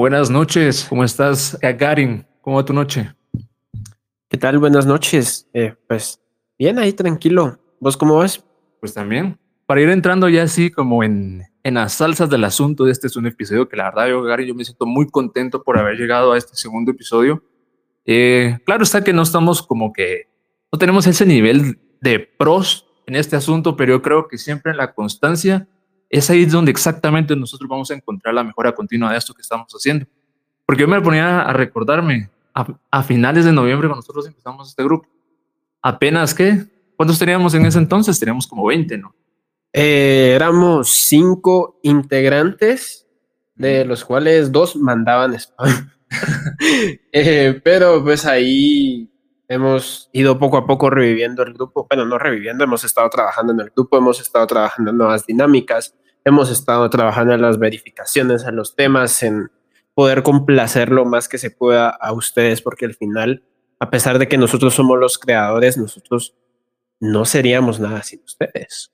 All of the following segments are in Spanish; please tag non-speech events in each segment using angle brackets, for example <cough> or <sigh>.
Buenas noches, ¿cómo estás, Gagarin? ¿Cómo va tu noche? ¿Qué tal? Buenas noches. Eh, pues bien, ahí tranquilo. ¿Vos cómo vas? Pues también. Para ir entrando ya así como en, en las salsas del asunto, este es un episodio que la verdad yo, Gagarin, yo me siento muy contento por haber llegado a este segundo episodio. Eh, claro está que no estamos como que, no tenemos ese nivel de pros en este asunto, pero yo creo que siempre en la constancia es ahí donde exactamente nosotros vamos a encontrar la mejora continua de esto que estamos haciendo. Porque yo me ponía a recordarme a, finales de noviembre cuando nosotros empezamos este grupo. Apenas que, ¿cuántos teníamos en ese entonces? Teníamos como 20, ¿no? Eh, éramos cinco integrantes, de los cuales dos mandaban spam. <laughs> Eh, pero pues ahí hemos ido poco a poco reviviendo el grupo. Bueno, no reviviendo, hemos estado trabajando en el grupo, hemos estado trabajando en nuevas dinámicas, hemos estado trabajando en las verificaciones, en los temas, en poder complacer lo más que se pueda a ustedes, porque al final, a pesar de que nosotros somos los creadores, nosotros no seríamos nada sin ustedes.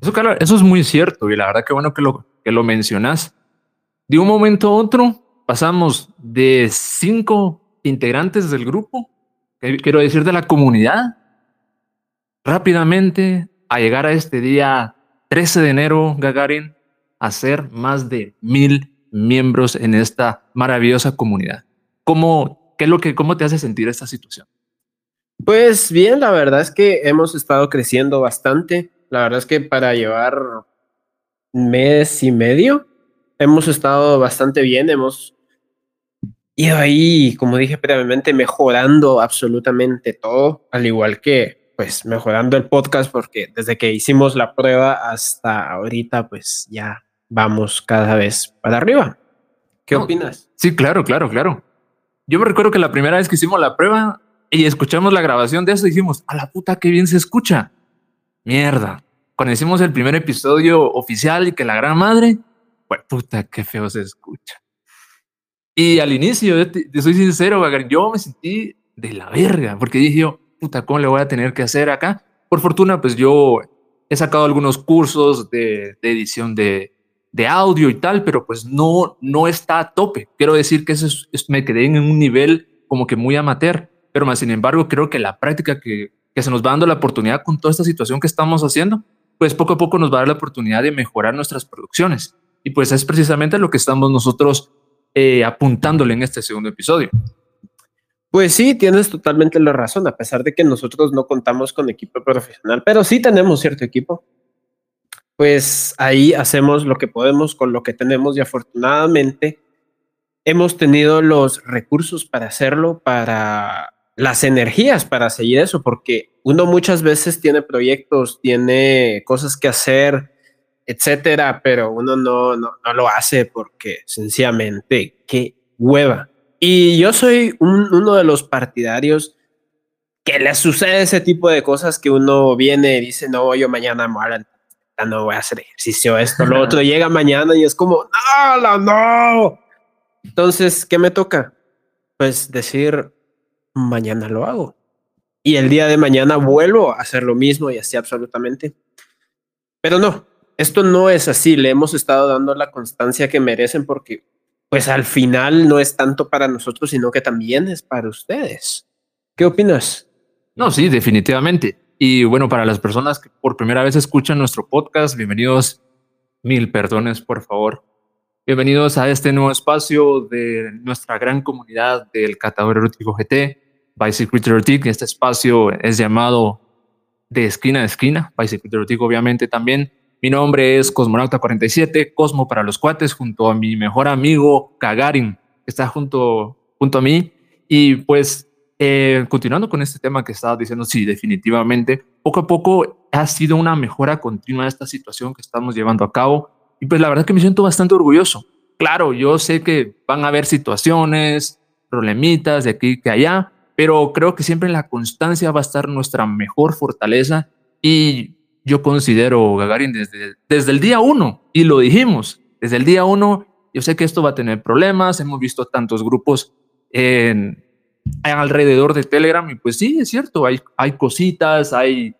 Eso, claro, eso es muy cierto y la verdad que bueno que lo, que lo mencionas. De un momento a otro pasamos de cinco integrantes del grupo quiero decir de la comunidad, rápidamente a llegar a este día 13 de enero, Gagarin, a ser más de mil miembros en esta maravillosa comunidad. ¿Cómo, qué es lo que, cómo te hace sentir esta situación? Pues bien, la verdad es que hemos estado creciendo bastante. La verdad es que para llevar mes y medio hemos estado bastante bien. Hemos y ahí, como dije previamente, mejorando absolutamente todo, al igual que pues mejorando el podcast, porque desde que hicimos la prueba hasta ahorita, pues ya vamos cada vez para arriba. ¿Qué opinas? Sí, claro, claro, claro. Yo me recuerdo que la primera vez que hicimos la prueba y escuchamos la grabación de eso, dijimos, a la puta, qué bien se escucha. Mierda. Cuando hicimos el primer episodio oficial y que la gran madre, pues puta, qué feo se escucha. Y al inicio, te, soy sincero, yo me sentí de la verga, porque dije yo, puta, ¿cómo le voy a tener que hacer acá? Por fortuna, pues yo he sacado algunos cursos de, edición de, de, audio y tal, pero pues no, no está a tope. Quiero decir que eso me quedé en un nivel como que muy amateur, pero más sin embargo creo que la práctica que, que se nos va dando la oportunidad con toda esta situación que estamos haciendo, pues poco a poco nos va a dar la oportunidad de mejorar nuestras producciones. Y pues es precisamente lo que estamos nosotros eh, apuntándole en este segundo episodio. Pues sí, tienes totalmente la razón, a pesar de que nosotros no contamos con equipo profesional, pero sí tenemos cierto equipo. Pues ahí hacemos lo que podemos con lo que tenemos y afortunadamente hemos tenido los recursos para hacerlo, para las energías para seguir eso, porque uno muchas veces tiene proyectos, tiene cosas que hacer, etcétera, pero uno no, no, no, lo hace porque sencillamente qué hueva. Y yo soy uno de los partidarios que le sucede ese tipo de cosas que uno viene y dice, no, yo mañana no voy a hacer ejercicio, esto, lo otro, <laughs> llega mañana y es como, no, no. Entonces, ¿qué me toca? Pues decir, mañana lo hago. Y el día de mañana vuelvo a hacer lo mismo y así absolutamente. Pero no, esto no es así, le hemos estado dando la constancia que merecen porque pues al final no es tanto para nosotros, sino que también es para ustedes. ¿Qué opinas? No, sí, definitivamente. Y bueno, para las personas que por primera vez escuchan nuestro podcast, bienvenidos, mil perdones, por favor. Bienvenidos a este nuevo espacio de nuestra gran comunidad del Catador Erótico GT, Bicycle Erotic. Este espacio es llamado de esquina a esquina, Bicycle Erotic obviamente también mi nombre es Cosmonauta47, Cosmo para los cuates, junto a mi mejor amigo Kagarin, que está junto, junto a mí. Y pues, eh, continuando con este tema que estaba diciendo, sí, definitivamente, poco a poco ha sido una mejora continua de esta situación que estamos llevando a cabo. Y pues la verdad que me siento bastante orgulloso. Claro, yo sé que van a haber situaciones, problemitas de aquí que allá, pero creo que siempre la constancia va a estar nuestra mejor fortaleza y yo considero, Gagarin, desde, desde el día uno, y lo dijimos, desde el día uno, yo sé que esto va a tener problemas, hemos visto tantos grupos en, alrededor de Telegram, y pues sí, es cierto, hay, hay cositas, hay,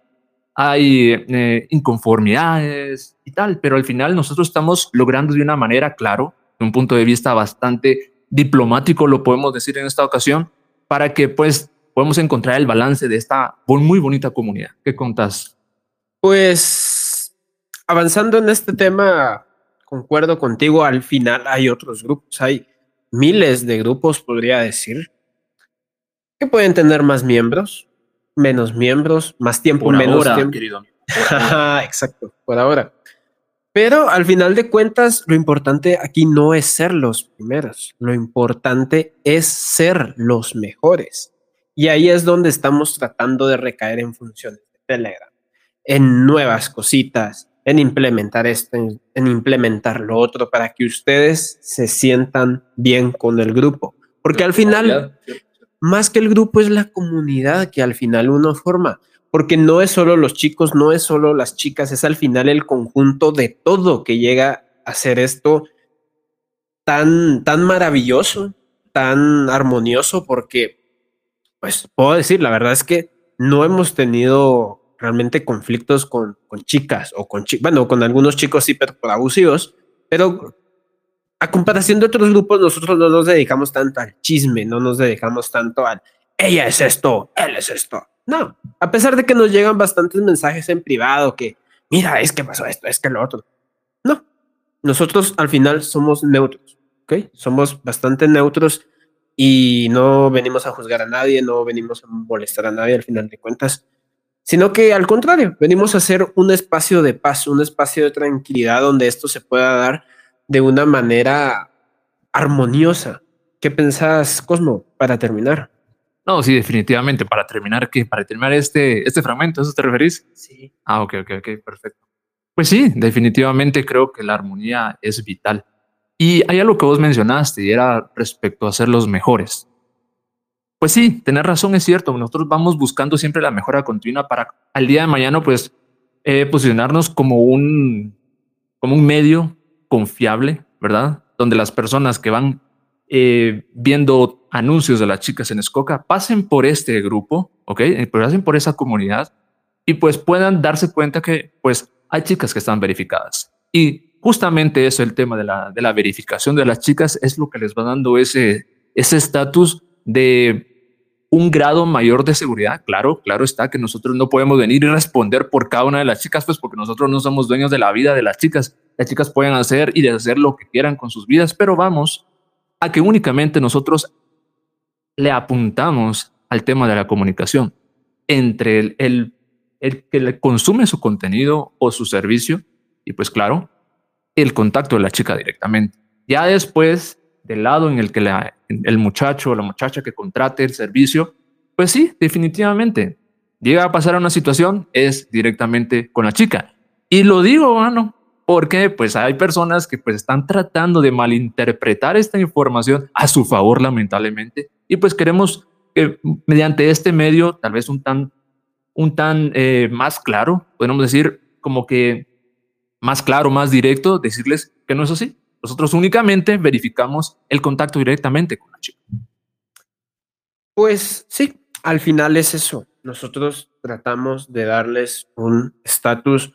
hay eh, inconformidades y tal, pero al final nosotros estamos logrando de una manera, claro, de un punto de vista bastante diplomático, lo podemos decir en esta ocasión, para que pues podamos encontrar el balance de esta muy bonita comunidad. ¿Qué contas? Pues avanzando en este tema, concuerdo contigo, al final hay otros grupos, hay miles de grupos, podría decir, que pueden tener más miembros, menos miembros, más tiempo, menos tiempo. Querido. <laughs> Exacto, por ahora. Pero al final de cuentas, lo importante aquí no es ser los primeros, lo importante es ser los mejores. Y ahí es donde estamos tratando de recaer en funciones de Telegram, en nuevas cositas, en implementar esto, en, implementar lo otro, para que ustedes se sientan bien con el grupo. Porque al final, más que el grupo, es la comunidad que al final uno forma porque no es solo los chicos, no es solo las chicas, es al final el conjunto de todo que llega a ser esto tan, tan maravilloso, tan armonioso, porque, pues, puedo decir, la verdad es que no hemos tenido realmente conflictos con, con chicas o con chicos, bueno, con algunos chicos sí, pero por abusivos, pero a comparación de otros grupos, nosotros no nos dedicamos tanto al chisme, no nos dedicamos tanto al, ella es esto, él es esto no, a pesar de que nos llegan bastantes mensajes en privado que, mira, es que pasó esto, es que lo otro. No, nosotros al final somos neutros, ¿ok? Somos bastante neutros y no venimos a juzgar a nadie, no venimos a molestar a nadie al final de cuentas, sino que al contrario, venimos a hacer un espacio de paz, un espacio de tranquilidad donde esto se pueda dar de una manera armoniosa. ¿Qué pensás, Cosmo, para terminar? No, sí, definitivamente. Para terminar, ¿qué? Para terminar este, este fragmento, ¿eso te referís? Sí. Ah, ok, ok, ok, perfecto. Pues sí, definitivamente creo que la armonía es vital. Y hay algo que vos mencionaste y era respecto a ser los mejores. Pues sí, tener razón es cierto. Nosotros vamos buscando siempre la mejora continua para al día de mañana, pues, eh, posicionarnos como un, como un medio confiable, ¿verdad? Donde las personas que van eh, viendo anuncios de las chicas en Escoca, pasen por este grupo, ¿ok? Eh, pasen por esa comunidad y pues puedan darse cuenta que pues hay chicas que están verificadas. Y justamente eso, el tema de la, de la verificación de las chicas, es lo que les va dando ese estatus de un grado mayor de seguridad. Claro, claro está que nosotros no podemos venir y responder por cada una de las chicas, pues porque nosotros no somos dueños de la vida de las chicas. Las chicas pueden hacer y deshacer lo que quieran con sus vidas, pero vamos a que únicamente nosotros le apuntamos al tema de la comunicación entre el, el, el, que le consume su contenido o su servicio y pues claro, el contacto de la chica directamente. Ya después, del lado en el que el muchacho o la muchacha que contrate el servicio, pues sí, definitivamente, llega a pasar a una situación, es directamente con la chica. Y lo digo, bueno, porque pues hay personas que pues están tratando de malinterpretar esta información a su favor lamentablemente. Y pues queremos que mediante este medio tal vez un tan un tan eh, más claro podemos decir como que más claro más directo decirles que no es así nosotros únicamente verificamos el contacto directamente con la chica pues sí al final es eso nosotros tratamos de darles un estatus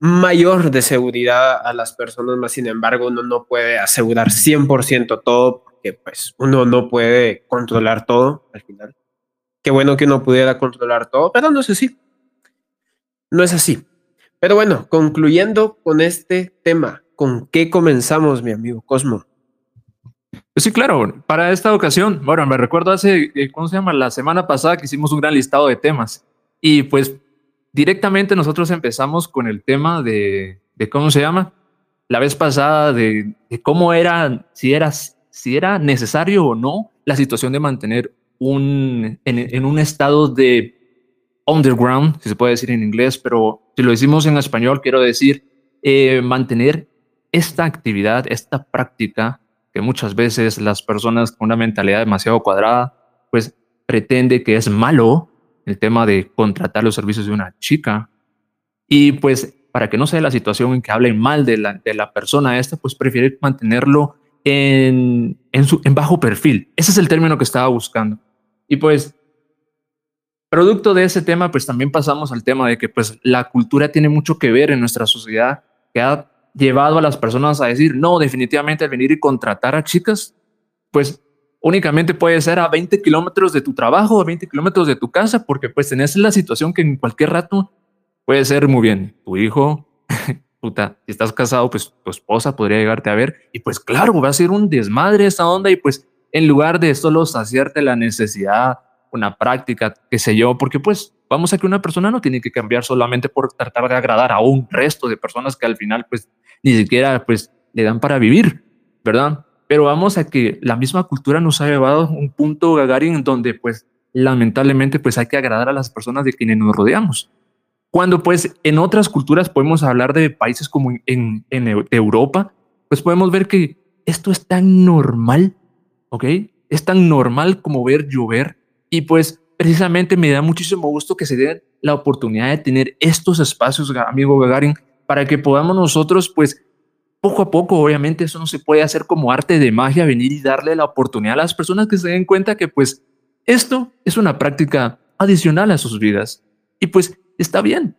mayor de seguridad a las personas, más sin embargo uno no puede asegurar 100% todo porque pues uno no puede controlar todo al final. Qué bueno que uno pudiera controlar todo, pero no es así. No es así. Pero bueno, concluyendo con este tema, ¿con qué comenzamos, mi amigo Cosmo? Sí, claro, para esta ocasión, bueno, me recuerdo hace, eh, ¿cómo se llama? La semana pasada que hicimos un gran listado de temas y pues directamente nosotros empezamos con el tema de, cómo se llama, la vez pasada de, cómo era, si era, si era necesario o no la situación de mantener un, en, un estado de underground, si se puede decir en inglés, pero si lo decimos en español, quiero decir eh, mantener esta actividad, esta práctica que muchas veces las personas con una mentalidad demasiado cuadrada, pues pretende que es malo el tema de contratar los servicios de una chica. Y pues para que no sea la situación en que hablen mal de la, de la persona esta, pues prefiere mantenerlo en, en, su, en bajo perfil. Ese es el término que estaba buscando. Y pues, producto de ese tema, pues también pasamos al tema de que pues la cultura tiene mucho que ver en nuestra sociedad, que ha llevado a las personas a decir, no, definitivamente venir y contratar a chicas, pues únicamente puede ser a 20 kilómetros de tu trabajo, a 20 kilómetros de tu casa, porque pues tenés la situación que en cualquier rato puede ser muy bien tu hijo, <laughs> puta, si estás casado, pues tu esposa podría llegarte a ver y pues claro, va a ser un desmadre esa onda y pues en lugar de solo saciarte la necesidad, una práctica, qué sé yo, porque pues vamos a que una persona no tiene que cambiar solamente por tratar de agradar a un resto de personas que al final pues ni siquiera pues le dan para vivir, ¿verdad? Pero vamos a que la misma cultura nos ha llevado un punto, Gagarin, donde pues lamentablemente pues hay que agradar a las personas de quienes nos rodeamos. Cuando pues en otras culturas podemos hablar de países como en, en Europa, pues podemos ver que esto es tan normal, ¿ok? Es tan normal como ver llover y pues precisamente me da muchísimo gusto que se dé la oportunidad de tener estos espacios, amigo Gagarin, para que podamos nosotros pues poco a poco, obviamente eso no se puede hacer como arte de magia, venir y darle la oportunidad a las personas que se den cuenta que pues esto es una práctica adicional a sus vidas. Y pues está bien.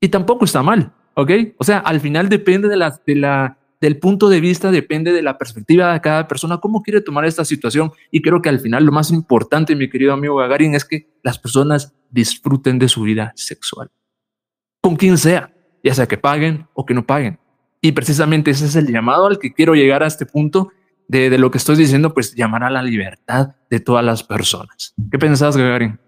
Y tampoco está mal, ¿ok? O sea, al final depende de la, de la, del punto de vista, depende de la perspectiva de cada persona, cómo quiere tomar esta situación. Y creo que al final lo más importante, mi querido amigo Gagarin, es que las personas disfruten de su vida sexual. Con quien sea, ya sea que paguen o que no paguen. Y precisamente ese es el llamado al que quiero llegar a este punto de, de lo que estoy diciendo, pues llamar a la libertad de todas las personas. ¿Qué pensás, Gagarin?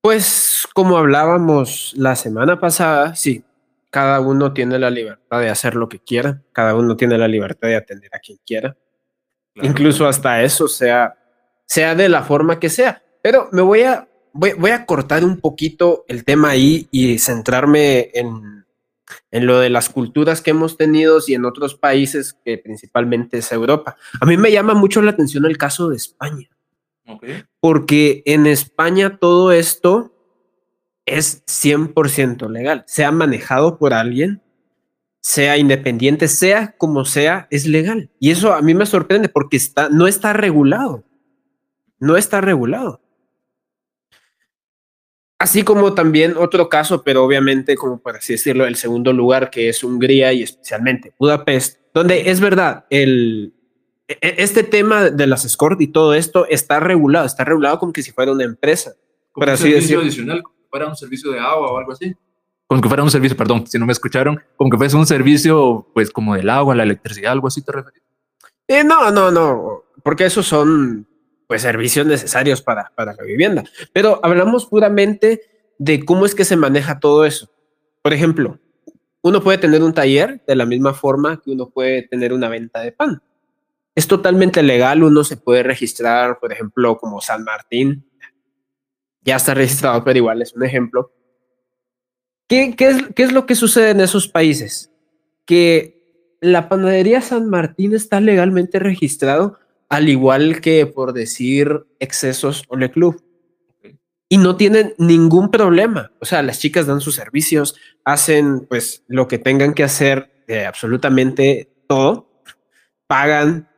Pues como hablábamos la semana pasada, sí, cada uno tiene la libertad de hacer lo que quiera, cada uno tiene la libertad de atender a quien quiera, incluso hasta eso sea, sea de la forma que sea. Pero me voy a, voy, voy a cortar un poquito el tema ahí y centrarme en, en lo de las culturas que hemos tenido y en otros países que principalmente es Europa. A mí me llama mucho la atención el caso de España. Porque en España todo esto es 100% legal, sea manejado por alguien, sea independiente, sea como sea, es legal. Y eso a mí me sorprende porque está, no está regulado. No está regulado. Así como también otro caso, pero obviamente, como por así decirlo, el segundo lugar, que es Hungría y especialmente Budapest, donde es verdad, el, e, e, este tema de las escort y todo esto está regulado, está regulado como que si fuera una empresa. Como adicional, como que fuera un servicio de agua o algo así. Como que fuera un servicio, perdón, si no me escucharon, como que fuese un servicio, pues como del agua, la electricidad, algo así te refieres. Eh, no, no, no, porque esos son pues servicios necesarios para, para la vivienda. Pero hablamos puramente de cómo es que se maneja todo eso. Por ejemplo, uno puede tener un taller de la misma forma que uno puede tener una venta de pan es totalmente legal, uno se puede registrar, por ejemplo, como San Martín, ya está registrado, pero igual es un ejemplo. ¿Qué, qué, es, ¿Qué es lo que sucede en esos países? Que la panadería San Martín está legalmente registrado, al igual que, por decir, excesos o Le Club. Y no tienen ningún problema. O sea, las chicas dan sus servicios, hacen pues lo que tengan que hacer de absolutamente todo, pagan,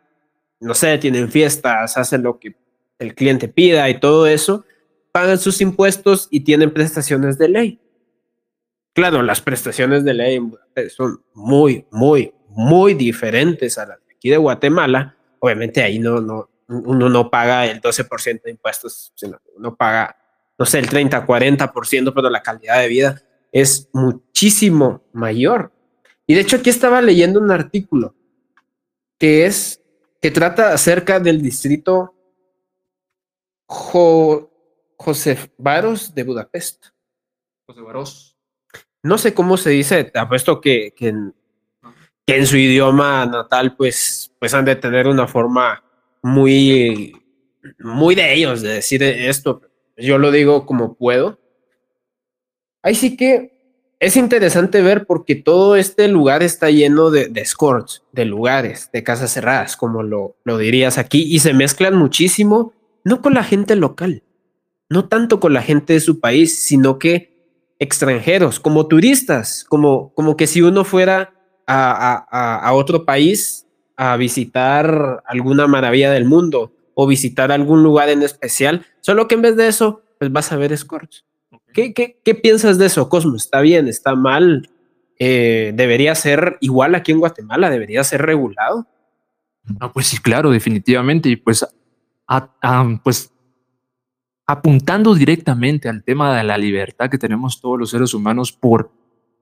no sé, tienen fiestas, hacen lo que el cliente pida y todo eso, pagan sus impuestos y tienen prestaciones de ley. Claro, las prestaciones de ley son muy, muy, muy diferentes a las de aquí de Guatemala. Obviamente ahí no, no, uno no paga el 12% de impuestos, sino uno paga, no sé, el 30, 40%, pero la calidad de vida es muchísimo mayor. Y de hecho aquí estaba leyendo un artículo que es que trata acerca del distrito Josef Varos de Budapest. José Varos. No sé cómo se dice, apuesto que, que, en, que en su idioma natal, pues, pues han de tener una forma muy, muy de ellos de decir esto. Yo lo digo como puedo. Ahí sí que es interesante ver porque todo este lugar está lleno de, de escorts, de lugares, de casas cerradas, como lo, lo dirías aquí, y se mezclan muchísimo, no con la gente local, no tanto con la gente de su país, sino que extranjeros, como turistas, como, como que si uno fuera a, a, a otro país a visitar alguna maravilla del mundo o visitar algún lugar en especial, solo que en vez de eso, pues vas a ver escorts. ¿Qué, qué, qué piensas de eso, Cosmo? ¿Está bien? ¿Está mal? eh, debería ser igual aquí en Guatemala, debería ser regulado. No, pues sí, claro, definitivamente. Y pues, pues apuntando directamente al tema de la libertad que tenemos todos los seres humanos por,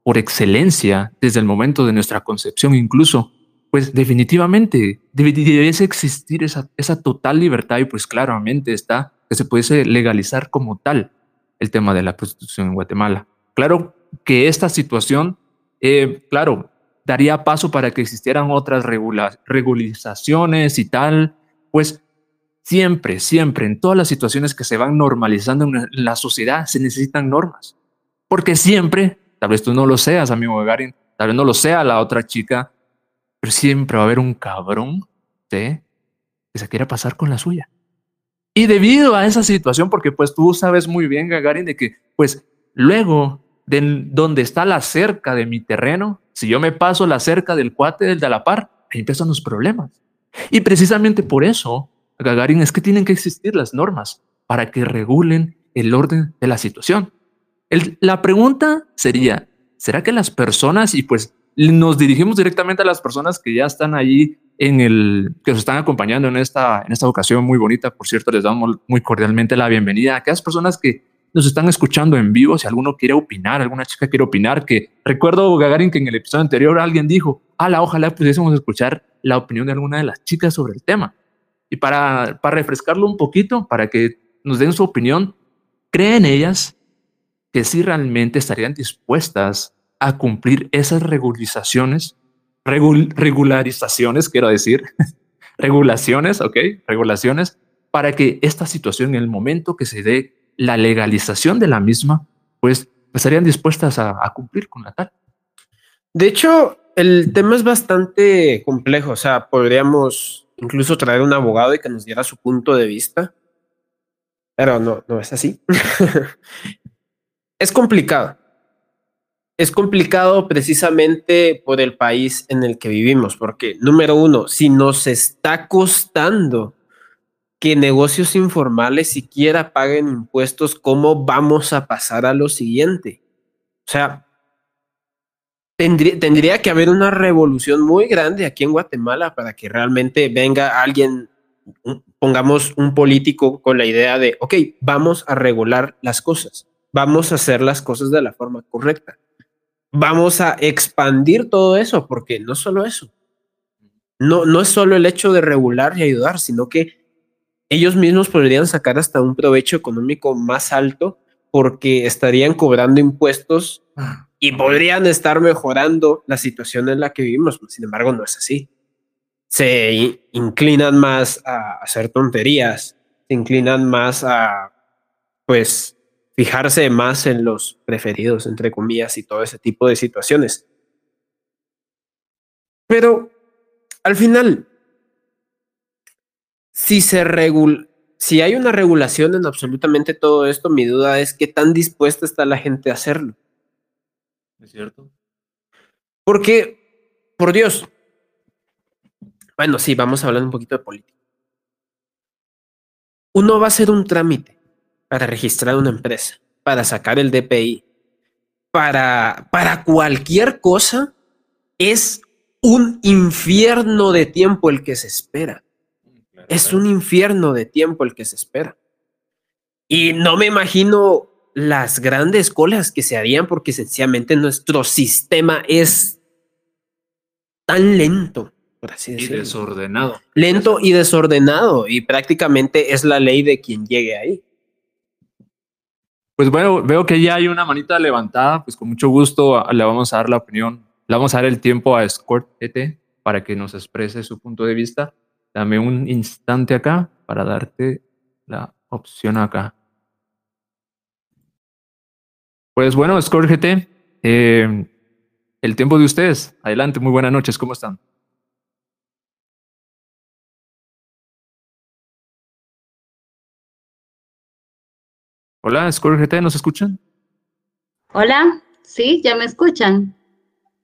por excelencia desde el momento de nuestra concepción incluso, pues definitivamente debería existir esa, esa total libertad y pues claramente está que se pudiese legalizar como tal el tema de la prostitución en Guatemala. Claro que esta situación, eh, claro, daría paso para que existieran otras regularizaciones y tal, pues Siempre, siempre, en todas las situaciones que se van normalizando en la sociedad, se necesitan normas. Porque siempre, tal vez tú no lo seas, amigo Gagarin, tal vez no lo sea la otra chica, pero siempre va a haber un cabrón que se quiera pasar con la suya. Y debido a esa situación, porque pues tú sabes muy bien, Gagarin, de que pues luego de donde está la cerca de mi terreno, si yo me paso la cerca del cuate del de la par, ahí empiezan los problemas. Y precisamente por eso Gagarin es que tienen que existir las normas para que regulen el orden de la situación. la pregunta sería, ¿será que las personas, y pues nos dirigimos directamente a las personas que ya están ahí en el, que nos están acompañando en esta, en esta ocasión muy bonita, por cierto, les damos muy cordialmente la bienvenida a aquellas personas que nos están escuchando en vivo, si alguno quiere opinar, alguna chica quiere opinar, que recuerdo Gagarin que en el episodio anterior alguien dijo, ala, ojalá pudiésemos escuchar la opinión de alguna de las chicas sobre el tema. Y para, para refrescarlo un poquito, para que nos den su opinión, ¿creen ellas que sí realmente estarían dispuestas a cumplir esas regularizaciones, regularizaciones, quiero decir, <laughs> regulaciones, ok, regulaciones, para que esta situación, en el momento que se dé la legalización de la misma, pues estarían dispuestas a, a cumplir con la tal. De hecho, el tema es bastante complejo, o sea, podríamos incluso traer un abogado y que nos diera su punto de vista. Pero no, no es así. <laughs> es complicado. Es complicado precisamente por el país en el que vivimos, porque número uno, si nos está costando que negocios informales siquiera paguen impuestos, ¿cómo vamos a pasar a lo siguiente? O sea, Tendría, que haber una revolución muy grande aquí en Guatemala para que realmente venga alguien, pongamos un político con la idea de, ok, vamos a regular las cosas, vamos a hacer las cosas de la forma correcta, vamos a expandir todo eso, porque no solo eso, no, no es solo el hecho de regular y ayudar, sino que ellos mismos podrían sacar hasta un provecho económico más alto porque estarían cobrando impuestos ah y podrían estar mejorando la situación en la que vivimos. Sin embargo, no es así. Se inclinan más a hacer tonterías, se inclinan más a, pues, fijarse más en los preferidos, entre comillas, y todo ese tipo de situaciones. Pero al final, si se regula, si hay una regulación en absolutamente todo esto, mi duda es qué tan dispuesta está la gente a hacerlo. ¿Es cierto? Porque, por Dios, bueno, sí, vamos a hablar un poquito de política. Uno va a hacer un trámite para registrar una empresa, para sacar el DPI, para, para cualquier cosa, es un infierno de tiempo el que se espera. es un infierno de tiempo el que se espera. Y no me imagino las grandes colas que se harían porque sencillamente nuestro sistema es tan lento, por así decirlo. Y desordenado. Lento y desordenado y prácticamente es la ley de quien llegue ahí. Pues bueno, veo que ya hay una manita levantada, pues con mucho gusto le vamos a dar la opinión, le vamos a dar el tiempo a Escort ET para que nos exprese su punto de vista. Dame un instante acá para darte la opción acá. Pues bueno, Score GT, eh, el tiempo de ustedes. Adelante, muy buenas noches, ¿cómo están? Hola, Score GT, ¿nos escuchan? Hola, sí, ya me escuchan.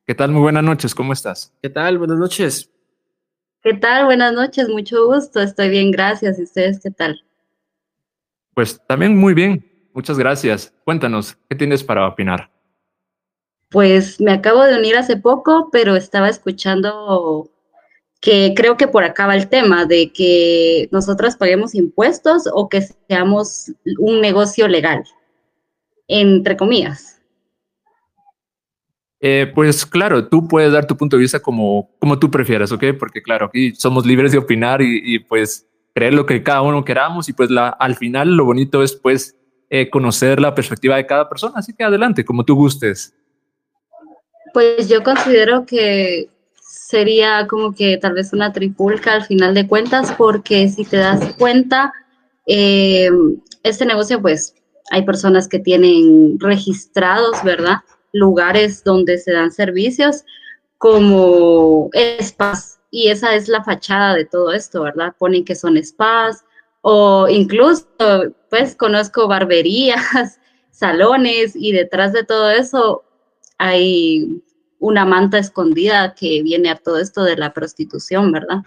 ¿Qué tal? Muy buenas noches, ¿cómo estás? ¿Qué tal? Buenas noches. ¿Qué tal? Buenas noches, mucho gusto, estoy bien, gracias. ¿Y ustedes qué tal? Pues también muy bien, Muchas gracias. Cuéntanos, ¿qué tienes para opinar? Pues me acabo de unir hace poco, pero estaba escuchando que creo que por acá va el tema de que nosotras paguemos impuestos o que seamos un negocio legal, entre comillas. Eh, pues claro, tú puedes dar tu punto de vista como, como tú prefieras, ¿ok? Porque claro, aquí somos libres de opinar y, pues creer lo que cada uno queramos y pues la, al final lo bonito es pues eh, conocer la perspectiva de cada persona, así que adelante, como tú gustes. Pues yo considero que sería como que tal vez una tripulca al final de cuentas, porque si te das cuenta, eh, este negocio pues hay personas que tienen registrados, ¿verdad? lugares donde se dan servicios como spas. Y esa es la fachada de todo esto, ¿verdad? Ponen que son spas o incluso, pues conozco barberías, <laughs> salones y detrás de todo eso hay una manta escondida que viene a todo esto de la prostitución, ¿verdad?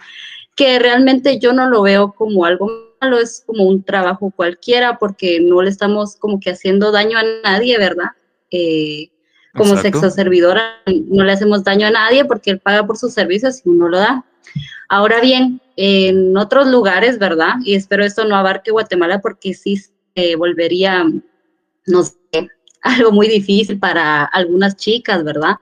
Que realmente yo no lo veo como algo malo, es como un trabajo cualquiera porque no le estamos como que haciendo daño a nadie, ¿verdad? Eh, como sexo servidora no le hacemos daño a nadie porque él paga por sus servicios y uno lo da. Ahora bien, en otros lugares, ¿verdad? Y espero esto no abarque Guatemala porque sí se volvería, no sé, <laughs> algo muy difícil para algunas chicas, ¿verdad?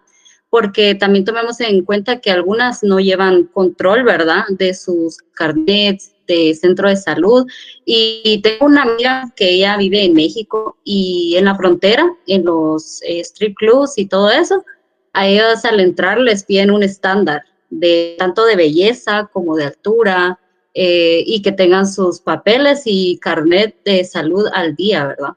Porque también tomemos en cuenta que algunas no llevan control, ¿verdad? De sus carnets, de centro de salud. Y tengo una amiga que ella vive en México y en la frontera, en los eh, strip clubs y todo eso, a ellos al entrar les piden un estándar de tanto de belleza como de altura eh, y que tengan sus papeles y carnet de salud al día, ¿verdad?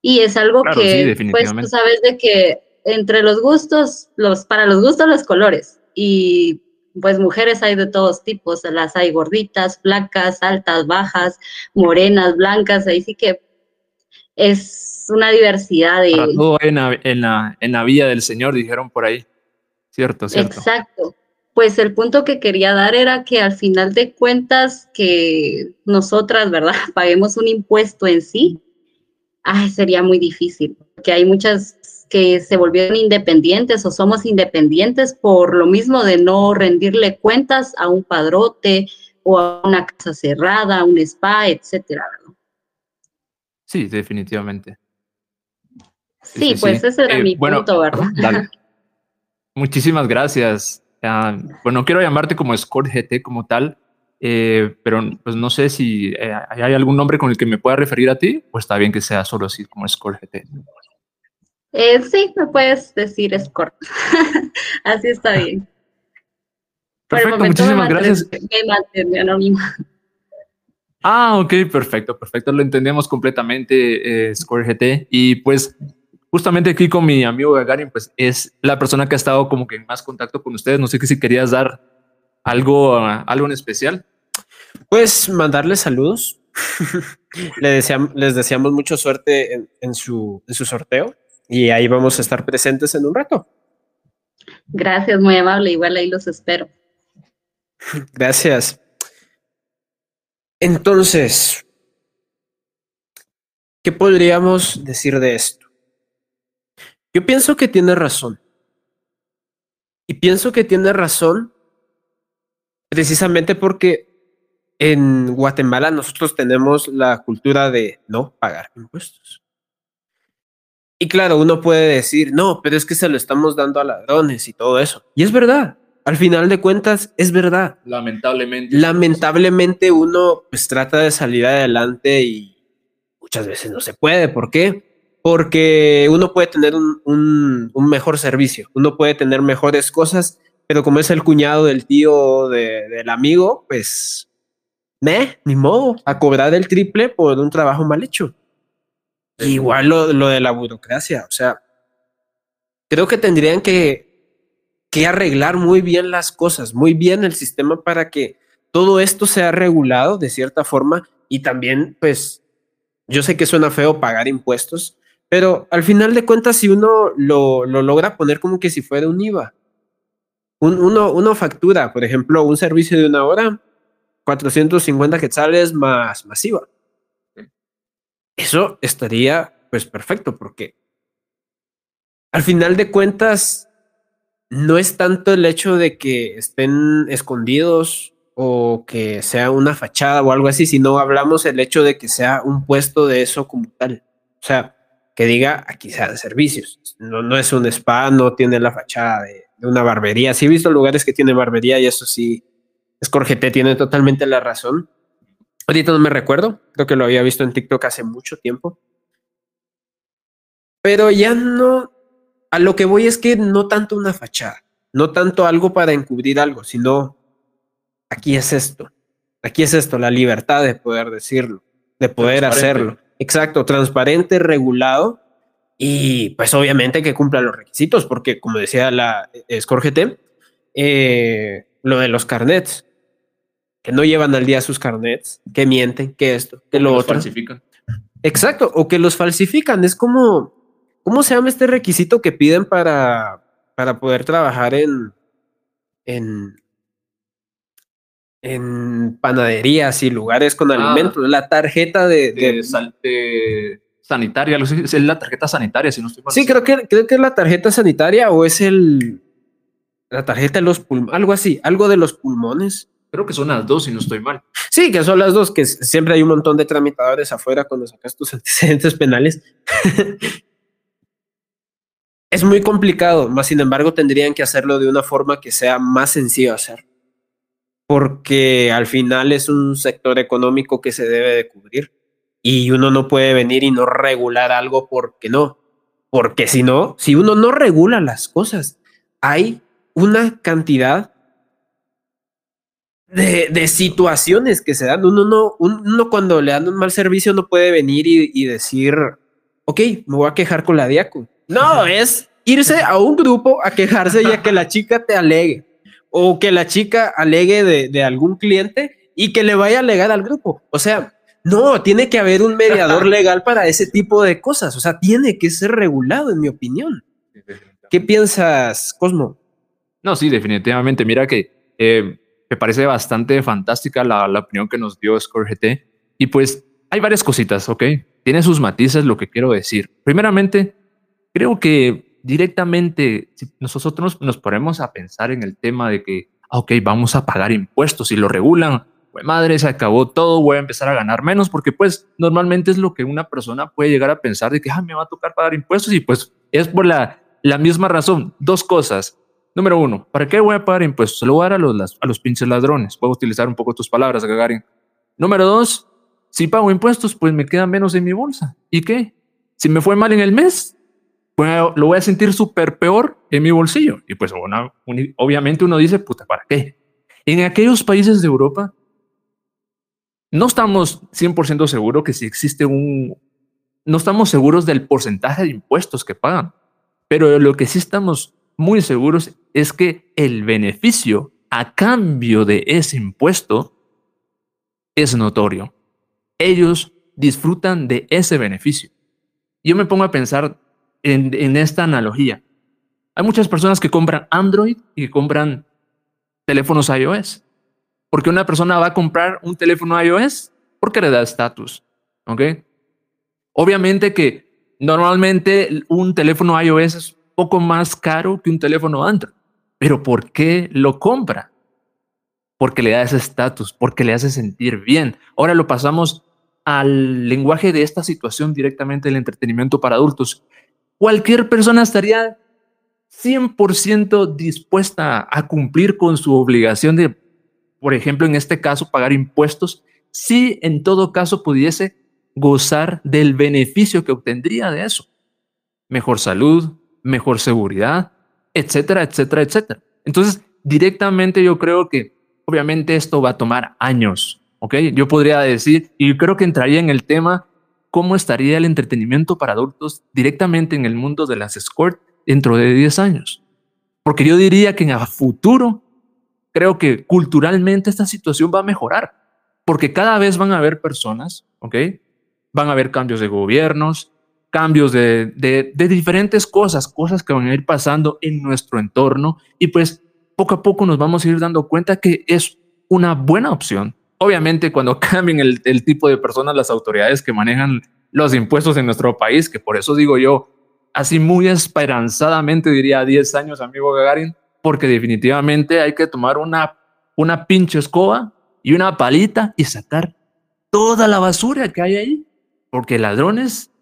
Y es algo que, pues tú sabes de que entre los gustos, los, para los gustos los colores. Y pues mujeres hay de todos tipos, las hay gorditas, flacas, altas, bajas, morenas, blancas, ahí sí que es una diversidad de... todo en la, en, la, en la vía del Señor, dijeron por ahí. Cierto, cierto. Exacto. Pues el punto que quería dar era que al final de cuentas que nosotras, ¿verdad? <laughs> Paguemos un impuesto en sí, ay, sería muy difícil, porque hay muchas que se volvieron independientes o somos independientes por lo mismo de no rendirle cuentas a un padrote o a una casa cerrada, un spa, etcétera. Sí, definitivamente. Sí, pues ese era eh, mi punto, ¿verdad? <laughs> Muchísimas gracias. Ah, bueno, quiero llamarte como Score GT como tal, eh, pero pues no sé si eh, hay algún nombre con el que me pueda referir a ti, pues está bien que sea solo así como Score GT. Eh, sí, me puedes decir Escort. <laughs> Así está bien. Perfecto, muchísimas gracias. Me anónima. Ah, ok, perfecto, perfecto. Lo entendemos completamente, Score GT. Y pues, justamente aquí con mi amigo Gagarin, pues es la persona que ha estado como que en más contacto con ustedes. No sé si querías dar algo, algo en especial. Pues mandarles saludos. <laughs> les, deseamos, les deseamos mucha suerte en, su, en su sorteo y ahí vamos a estar presentes en un rato. Gracias, muy amable. Igual ahí los espero. <laughs> Gracias. Entonces, ¿qué podríamos decir de esto? Yo pienso que tiene razón. Y pienso que tiene razón precisamente porque en Guatemala nosotros tenemos la cultura de no pagar impuestos. Y claro, uno puede decir, no, pero es que se lo estamos dando a ladrones y todo eso. Y es verdad, al final de cuentas es verdad. Lamentablemente. Lamentablemente uno pues trata de salir adelante y muchas veces no se puede. ¿Por qué? Porque uno puede tener un, un, mejor servicio, uno puede tener mejores cosas, pero como es el cuñado del tío del amigo, pues, ni modo, a cobrar el triple por un trabajo mal hecho. Igual lo, lo, de la burocracia, o sea, creo que tendrían que, que arreglar muy bien las cosas, muy bien el sistema para que todo esto sea regulado de cierta forma y también, pues, yo sé que suena feo pagar impuestos, pero al final de cuentas, si uno lo, lo logra poner como que si fuera un IVA, un, uno, uno factura, por ejemplo, un servicio de una hora, 450 quetzales más masiva. Eso estaría pues perfecto porque al final de cuentas, no es tanto el hecho de que estén escondidos o que sea una fachada o algo así, sino hablamos el hecho de que sea un puesto de eso como tal. O sea, que diga aquí sea de servicios. No, no es un spa, no tiene la fachada de, una barbería. Sí he visto lugares que tienen barbería y eso sí, Escorgete tiene totalmente la razón. Ahorita no me recuerdo, creo que lo había visto en TikTok hace mucho tiempo. Pero ya no, a lo que voy es que no tanto una fachada, no tanto algo para encubrir algo, sino aquí es esto, aquí es esto, la libertad de poder decirlo, de poder hacerlo. Exacto, transparente, regulado y pues obviamente que cumpla los requisitos, porque como decía la Escorgete, eh, lo de los carnets, que no llevan al día sus carnets, que mienten, que esto, que lo otro. falsifican. Exacto, o que los falsifican. Es como, ¿cómo se llama este requisito que piden para, para poder trabajar en, en, en panaderías y lugares con ah. alimentos? La tarjeta de, de, sanitaria, es la tarjeta sanitaria, si no estoy mal. Sí, creo que, creo que es la tarjeta sanitaria o es el la tarjeta de los pulmones, algo así, algo de los pulmones. Creo que son las dos, si no estoy mal. Sí, que son las dos, que siempre hay un montón de tramitadores afuera cuando sacas tus <laughs> antecedentes penales. <laughs> es muy complicado, más sin embargo tendrían que hacerlo de una forma que sea más sencillo hacer. Porque al final es un sector económico que se debe de cubrir y uno no puede venir y no regular algo porque no. Porque si no, si uno no regula las cosas, hay una cantidad de, situaciones que se dan. Uno, no, uno cuando le dan un mal servicio no puede venir y, decir, ok, me voy a quejar con la diaco. No, es irse a un grupo a quejarse ya que la chica te alegue o que la chica alegue de, de, algún cliente y que le vaya a alegar al grupo. O sea, no, tiene que haber un mediador <laughs> legal para ese tipo de cosas. O sea, tiene que ser regulado, en mi opinión. ¿Qué piensas, Cosmo? No, sí, definitivamente. Mira que eh, me parece bastante fantástica la, opinión que nos dio Score GT. Y pues hay varias cositas, ¿ok? Tiene sus matices lo que quiero decir. Primeramente, creo que directamente, si nosotros nos ponemos a pensar en el tema de que, ah, ok, vamos a pagar impuestos y lo regulan, pues madre, se acabó todo, voy a empezar a ganar menos, porque pues normalmente es lo que una persona puede llegar a pensar de que, ah, me va a tocar pagar impuestos y pues es por la, la misma razón. Dos cosas. Número uno, ¿para qué voy a pagar impuestos? Se lo voy a dar a los, a los pinches ladrones. Puedo utilizar un poco tus palabras, Gagarin. Número dos, si pago impuestos, pues me queda menos en mi bolsa. ¿Y qué? Si me fue mal en el mes, pues lo voy a sentir súper peor en mi bolsillo. Y pues obviamente uno dice, puta, ¿para qué? En aquellos países de Europa, no estamos 100% seguros que si existe un... No estamos seguros del porcentaje de impuestos que pagan, pero lo que sí estamos muy seguros es que el beneficio a cambio de ese impuesto es notorio. Ellos disfrutan de ese beneficio. Yo me pongo a pensar en, esta analogía. Hay muchas personas que compran Android y compran teléfonos iOS. Porque una persona va a comprar un teléfono iOS porque le da estatus. ¿Ok? Obviamente que normalmente un teléfono iOS es poco más caro que un teléfono Android. Pero ¿por qué lo compra? Porque le da ese estatus, porque le hace sentir bien. Ahora lo pasamos al lenguaje de esta situación directamente del entretenimiento para adultos. Cualquier persona estaría 100% dispuesta a cumplir con su obligación de, por ejemplo, en este caso, pagar impuestos, si en todo caso pudiese gozar del beneficio que obtendría de eso. Mejor salud, mejor seguridad, etcétera, etcétera, etcétera. Entonces, directamente yo creo que obviamente esto va a tomar años, ¿ok? Yo podría decir, y creo que entraría en el tema, ¿cómo estaría el entretenimiento para adultos directamente en el mundo de las escort dentro de 10 años? Porque yo diría que en el futuro, creo que culturalmente esta situación va a mejorar, porque cada vez van a haber personas, ¿ok? Van a haber cambios de gobiernos, cambios de, de, diferentes cosas, cosas que van a ir pasando en nuestro entorno y pues poco a poco nos vamos a ir dando cuenta que es una buena opción. Obviamente cuando <laughs> cambien el, tipo de personas, las autoridades que manejan los impuestos en nuestro país, que por eso digo yo, así muy esperanzadamente diría 10 años, amigo Gagarin, porque definitivamente hay que tomar una, una pinche escoba y una palita y sacar toda la basura que hay ahí, porque ladrones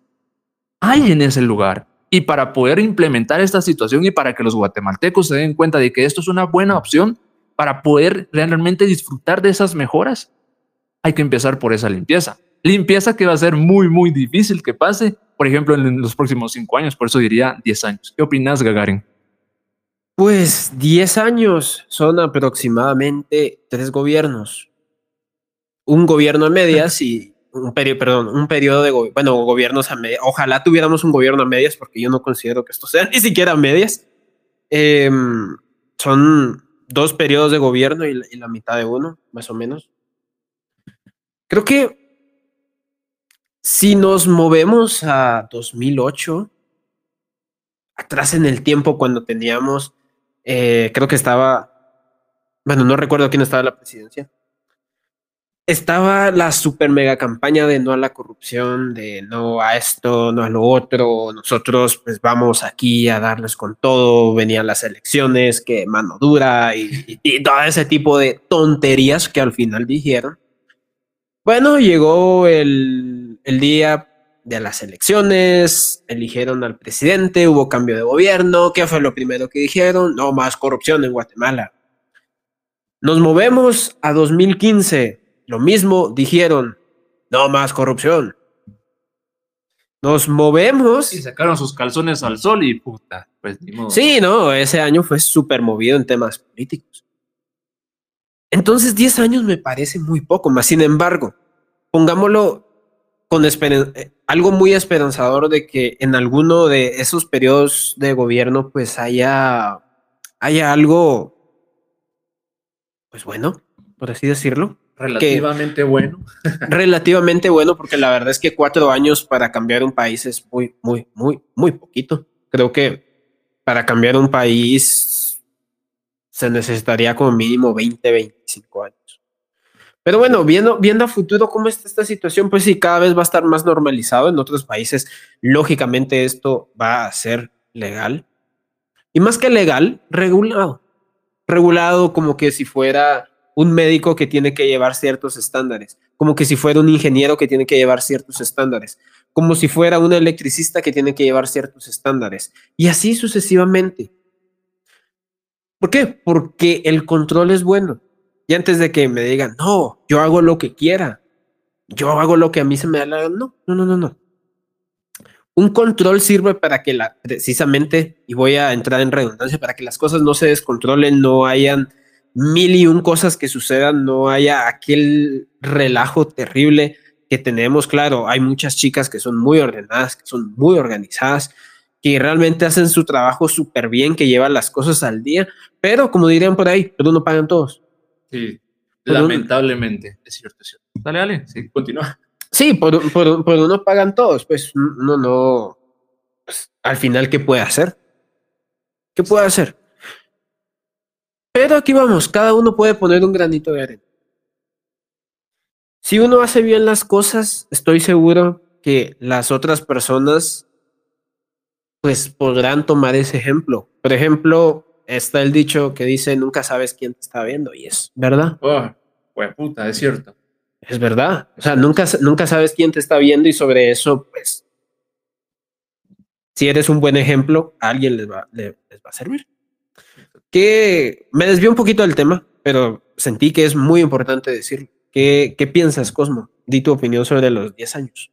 hay en ese lugar. Y para poder implementar esta situación y para que los guatemaltecos se den cuenta de que esto es una buena opción para poder realmente disfrutar de esas mejoras, hay que empezar por esa limpieza. Limpieza que va a ser muy, muy difícil que pase, por ejemplo, en los próximos cinco años, por eso diría 10 años. ¿Qué opinas, Gagarin? Pues 10 años son aproximadamente tres gobiernos. Un gobierno a medias y un periodo, perdón, un periodo de bueno, gobiernos a medias. Ojalá tuviéramos un gobierno a medias, porque yo no considero que esto sea <laughs> ni siquiera a medias. Em, son dos periodos de gobierno y la, mitad de uno, más o menos. Creo que si nos movemos a 2008, atrás en el tiempo cuando teníamos, eh, creo que estaba, bueno, no recuerdo quién estaba en la presidencia, estaba la super mega campaña de no a la corrupción, de no a esto, no a lo otro, nosotros pues vamos aquí a darles con todo, venían las elecciones, que mano dura y, todo ese tipo de tonterías que al final dijeron. Bueno, llegó el, el día de las elecciones, eligieron al presidente, hubo cambio de gobierno, ¿qué fue lo primero que dijeron? No más corrupción en Guatemala. Nos movemos a 2015 lo mismo dijeron, no más corrupción. Nos movemos. Y sacaron sus calzones al sol y puta, pues Sí, no, ese año fue súper movido en temas políticos. Entonces, 10 años me parece muy poco, más sin embargo, pongámoslo con eh, algo muy esperanzador de que en alguno de esos periodos de gobierno, pues haya, haya algo, pues bueno, por así decirlo. Relativamente bueno. <laughs> relativamente bueno, porque la verdad es que cuatro años para cambiar un país es muy, muy, muy, muy poquito. Creo que para cambiar un país se necesitaría como mínimo 20, 25 años. Pero bueno, viendo, viendo a futuro cómo está esta situación, pues sí, cada vez va a estar más normalizado. En otros países, lógicamente, esto va a ser legal. Y más que legal, regulado. Regulado como que si fuera un médico que tiene que llevar ciertos estándares, como que si fuera un ingeniero que tiene que llevar ciertos estándares, como si fuera un electricista que tiene que llevar ciertos estándares, y así sucesivamente. ¿Por qué? Porque el control es bueno. Y antes de que me digan, no, yo hago lo que quiera, yo hago lo que a mí se me da la no, no, no, no, no. Un control sirve para que la, precisamente, y voy a entrar en redundancia, para que las cosas no se descontrolen, no hayan mil y un cosas que sucedan, no haya aquel relajo terrible que tenemos. Claro, hay muchas chicas que son muy ordenadas, que son muy organizadas, que realmente hacen su trabajo súper bien, que llevan las cosas al día, pero como dirían por ahí, pero no pagan todos. Sí, lamentablemente, es cierto, es cierto. Dale, dale, sí, continúa. Sí, por, por, por uno pagan todos, pues no, no, pues, al final, ¿qué puede hacer? ¿Qué puede hacer? Pero aquí vamos, cada uno puede poner un granito de arena. Si uno hace bien las cosas, estoy seguro que las otras personas pues podrán tomar ese ejemplo. Por ejemplo, está el dicho que dice nunca sabes quién te está viendo y es verdad. Oh, pues puta, es cierto. Es verdad. O sea, nunca, nunca sabes quién te está viendo y sobre eso, pues, si eres un buen ejemplo, a alguien les va, les va a servir que me desvió un poquito del tema, pero sentí que es muy importante decirlo. ¿Qué, piensas, Cosmo? Di tu opinión sobre los 10 años.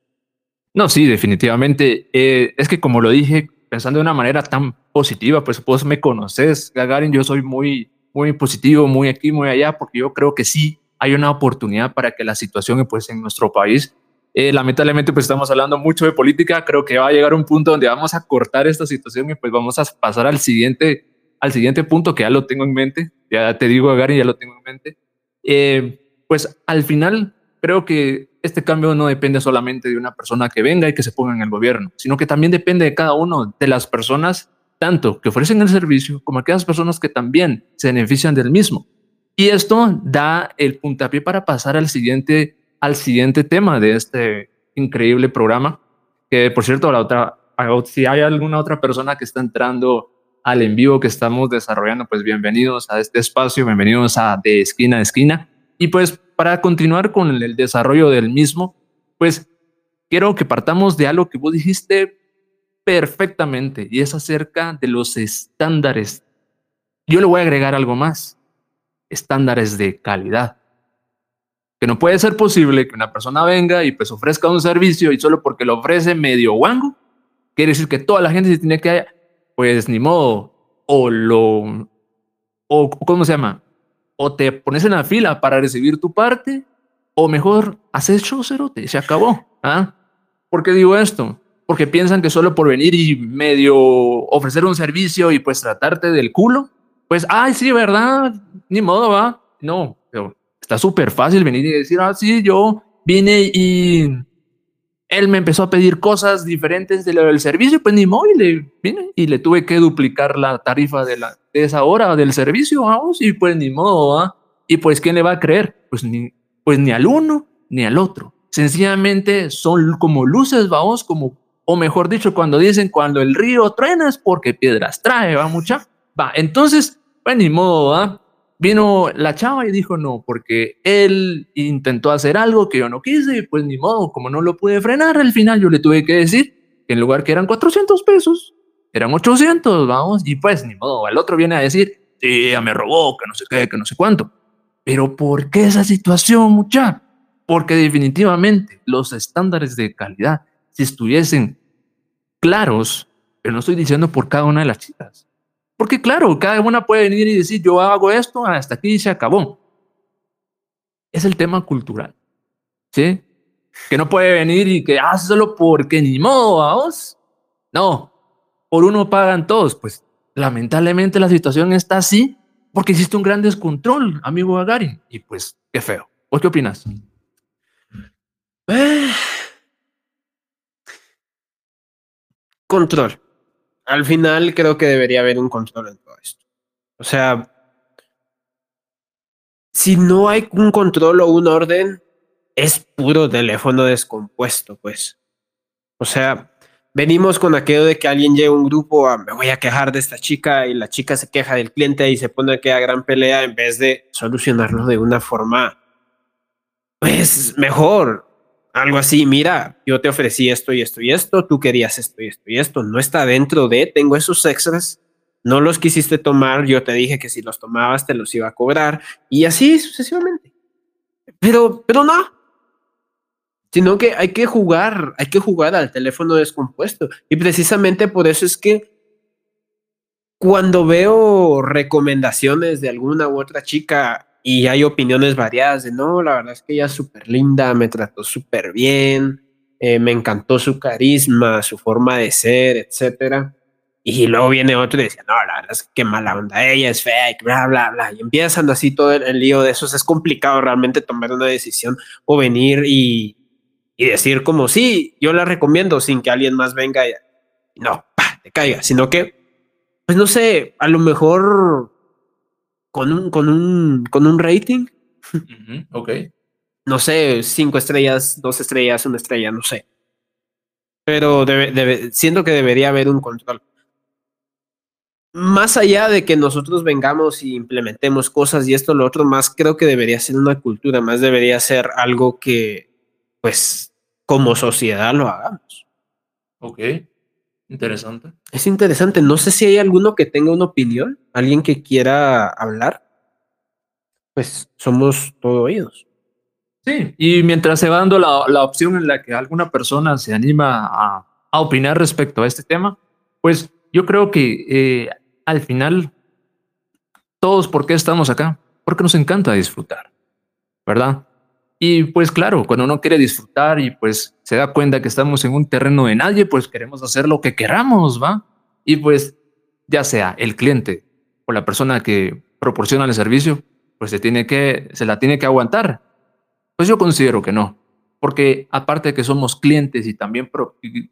No, sí, definitivamente. Eh, es que como lo dije, pensando de una manera tan positiva, pues vos me conoces, Gagarin, yo soy muy, muy positivo, muy aquí, muy allá, porque yo creo que sí hay una oportunidad para que la situación pues, en nuestro país, eh, lamentablemente pues estamos hablando mucho de política, creo que va a llegar un punto donde vamos a cortar esta situación y pues vamos a pasar al siguiente al siguiente punto que ya lo tengo en mente, ya te digo, Gary, ya lo tengo en mente, eh, pues al final creo que este cambio no depende solamente de una persona que venga y que se ponga en el gobierno, sino que también depende de cada uno de las personas, tanto que ofrecen el servicio como aquellas personas que también se benefician del mismo. Y esto da el puntapié para pasar al siguiente, al siguiente tema de este increíble programa, que por cierto la otra si hay alguna otra persona que está entrando al en vivo que estamos desarrollando, pues bienvenidos a este espacio, bienvenidos a De Esquina a Esquina. Y pues para continuar con el desarrollo del mismo, pues quiero que partamos de algo que vos dijiste perfectamente y es acerca de los estándares. Yo le voy a agregar algo más, estándares de calidad. Que no puede ser posible que una persona venga y pues ofrezca un servicio y solo porque lo ofrece medio guango, quiere decir que toda la gente se tiene que, pues ni modo, o lo, o ¿cómo se llama? O te pones en la fila para recibir tu parte, o mejor, haces show, cerote, se acabó. ¿ah? ¿Por qué digo esto? Porque piensan que solo por venir y medio ofrecer un servicio y pues tratarte del culo, pues, ay, sí, ¿verdad? Ni modo, va. No, pero está súper fácil venir y decir, ah, sí, yo vine y él me empezó a pedir cosas diferentes de lo del servicio, pues ni modo, y le vine y le tuve que duplicar la tarifa de, la, de esa hora del servicio, vamos, y pues ni modo, ¿va? Y pues, ¿quién le va a creer? Pues ni, pues ni al uno ni al otro. Sencillamente son como luces, vamos, como, o mejor dicho, cuando dicen cuando el río truena es porque piedras trae, va mucha. Va, entonces, pues ni modo, ¿va? Vino la chava y dijo no, porque él intentó hacer algo que yo no quise y pues ni modo, como no lo pude frenar, al final yo le tuve que decir que en lugar que eran 400 pesos, eran 800, vamos, y pues ni modo, el otro viene a decir, sí, ya me robó, que no sé qué, que no sé cuánto. Pero ¿por qué esa situación, mucha? Porque definitivamente los estándares de calidad, si estuviesen claros, pero no estoy diciendo por cada una de las chicas, porque claro, cada una puede venir y decir, yo hago esto, hasta aquí se acabó. Es el tema cultural. ¿Sí? Que no puede venir y que, ah, solo porque ni modo, vamos. No, por uno pagan todos. Pues lamentablemente la situación está así porque existe un gran descontrol, amigo Agarin. Y pues, qué feo. ¿Vos qué opinas? Control al final creo que debería haber un control en todo esto. O sea, si no hay un control o un orden, es puro teléfono descompuesto, pues. O sea, venimos con aquello de que alguien llega a un grupo a me voy a quejar de esta chica y la chica se queja del cliente y se pone a a gran pelea en vez de solucionarlo de una forma, pues mejor algo así, mira, yo te ofrecí esto y esto y esto, tú querías esto y esto y esto, no está dentro de, tengo esos extras, no los quisiste tomar, yo te dije que si los tomabas te los iba a cobrar y así sucesivamente. Pero, pero no, sino que hay que jugar, hay que jugar al teléfono descompuesto y precisamente por eso es que cuando veo recomendaciones de alguna u otra chica y hay opiniones variadas de, no, la verdad es que ella es súper linda, me trató súper bien, eh, me encantó su carisma, su forma de ser, etcétera. Y luego viene otro y dice, no, la verdad es que mala onda, ella es fake, bla, bla, bla. Y empiezan así todo el, lío de esos. Es complicado realmente tomar una decisión o venir y, y decir como, sí, yo la recomiendo sin que alguien más venga y no, te caiga, sino que, pues no sé, a lo mejor con un, con un, con un rating. ok. No sé, cinco estrellas, dos estrellas, una estrella, no sé. Pero debe, siento que debería haber un control. Más allá de que nosotros vengamos y implementemos cosas y esto, lo otro, más creo que debería ser una cultura, más debería ser algo que, pues, como sociedad lo hagamos. Ok. Interesante. Es interesante. No sé si hay alguno que tenga una opinión, alguien que quiera hablar. Pues somos todo oídos. Sí, y mientras se va dando la, opción en la que alguna persona se anima a, opinar respecto a este tema, pues yo creo que eh, al final, todos, ¿por qué estamos acá? Porque nos encanta disfrutar, ¿verdad? Y pues claro, cuando uno quiere disfrutar y pues se da cuenta que estamos en un terreno de nadie, pues queremos hacer lo que queramos, ¿va? Y pues ya sea el cliente o la persona que proporciona el servicio, pues se tiene que se la tiene que aguantar. Pues yo considero que no, porque aparte de que somos clientes y también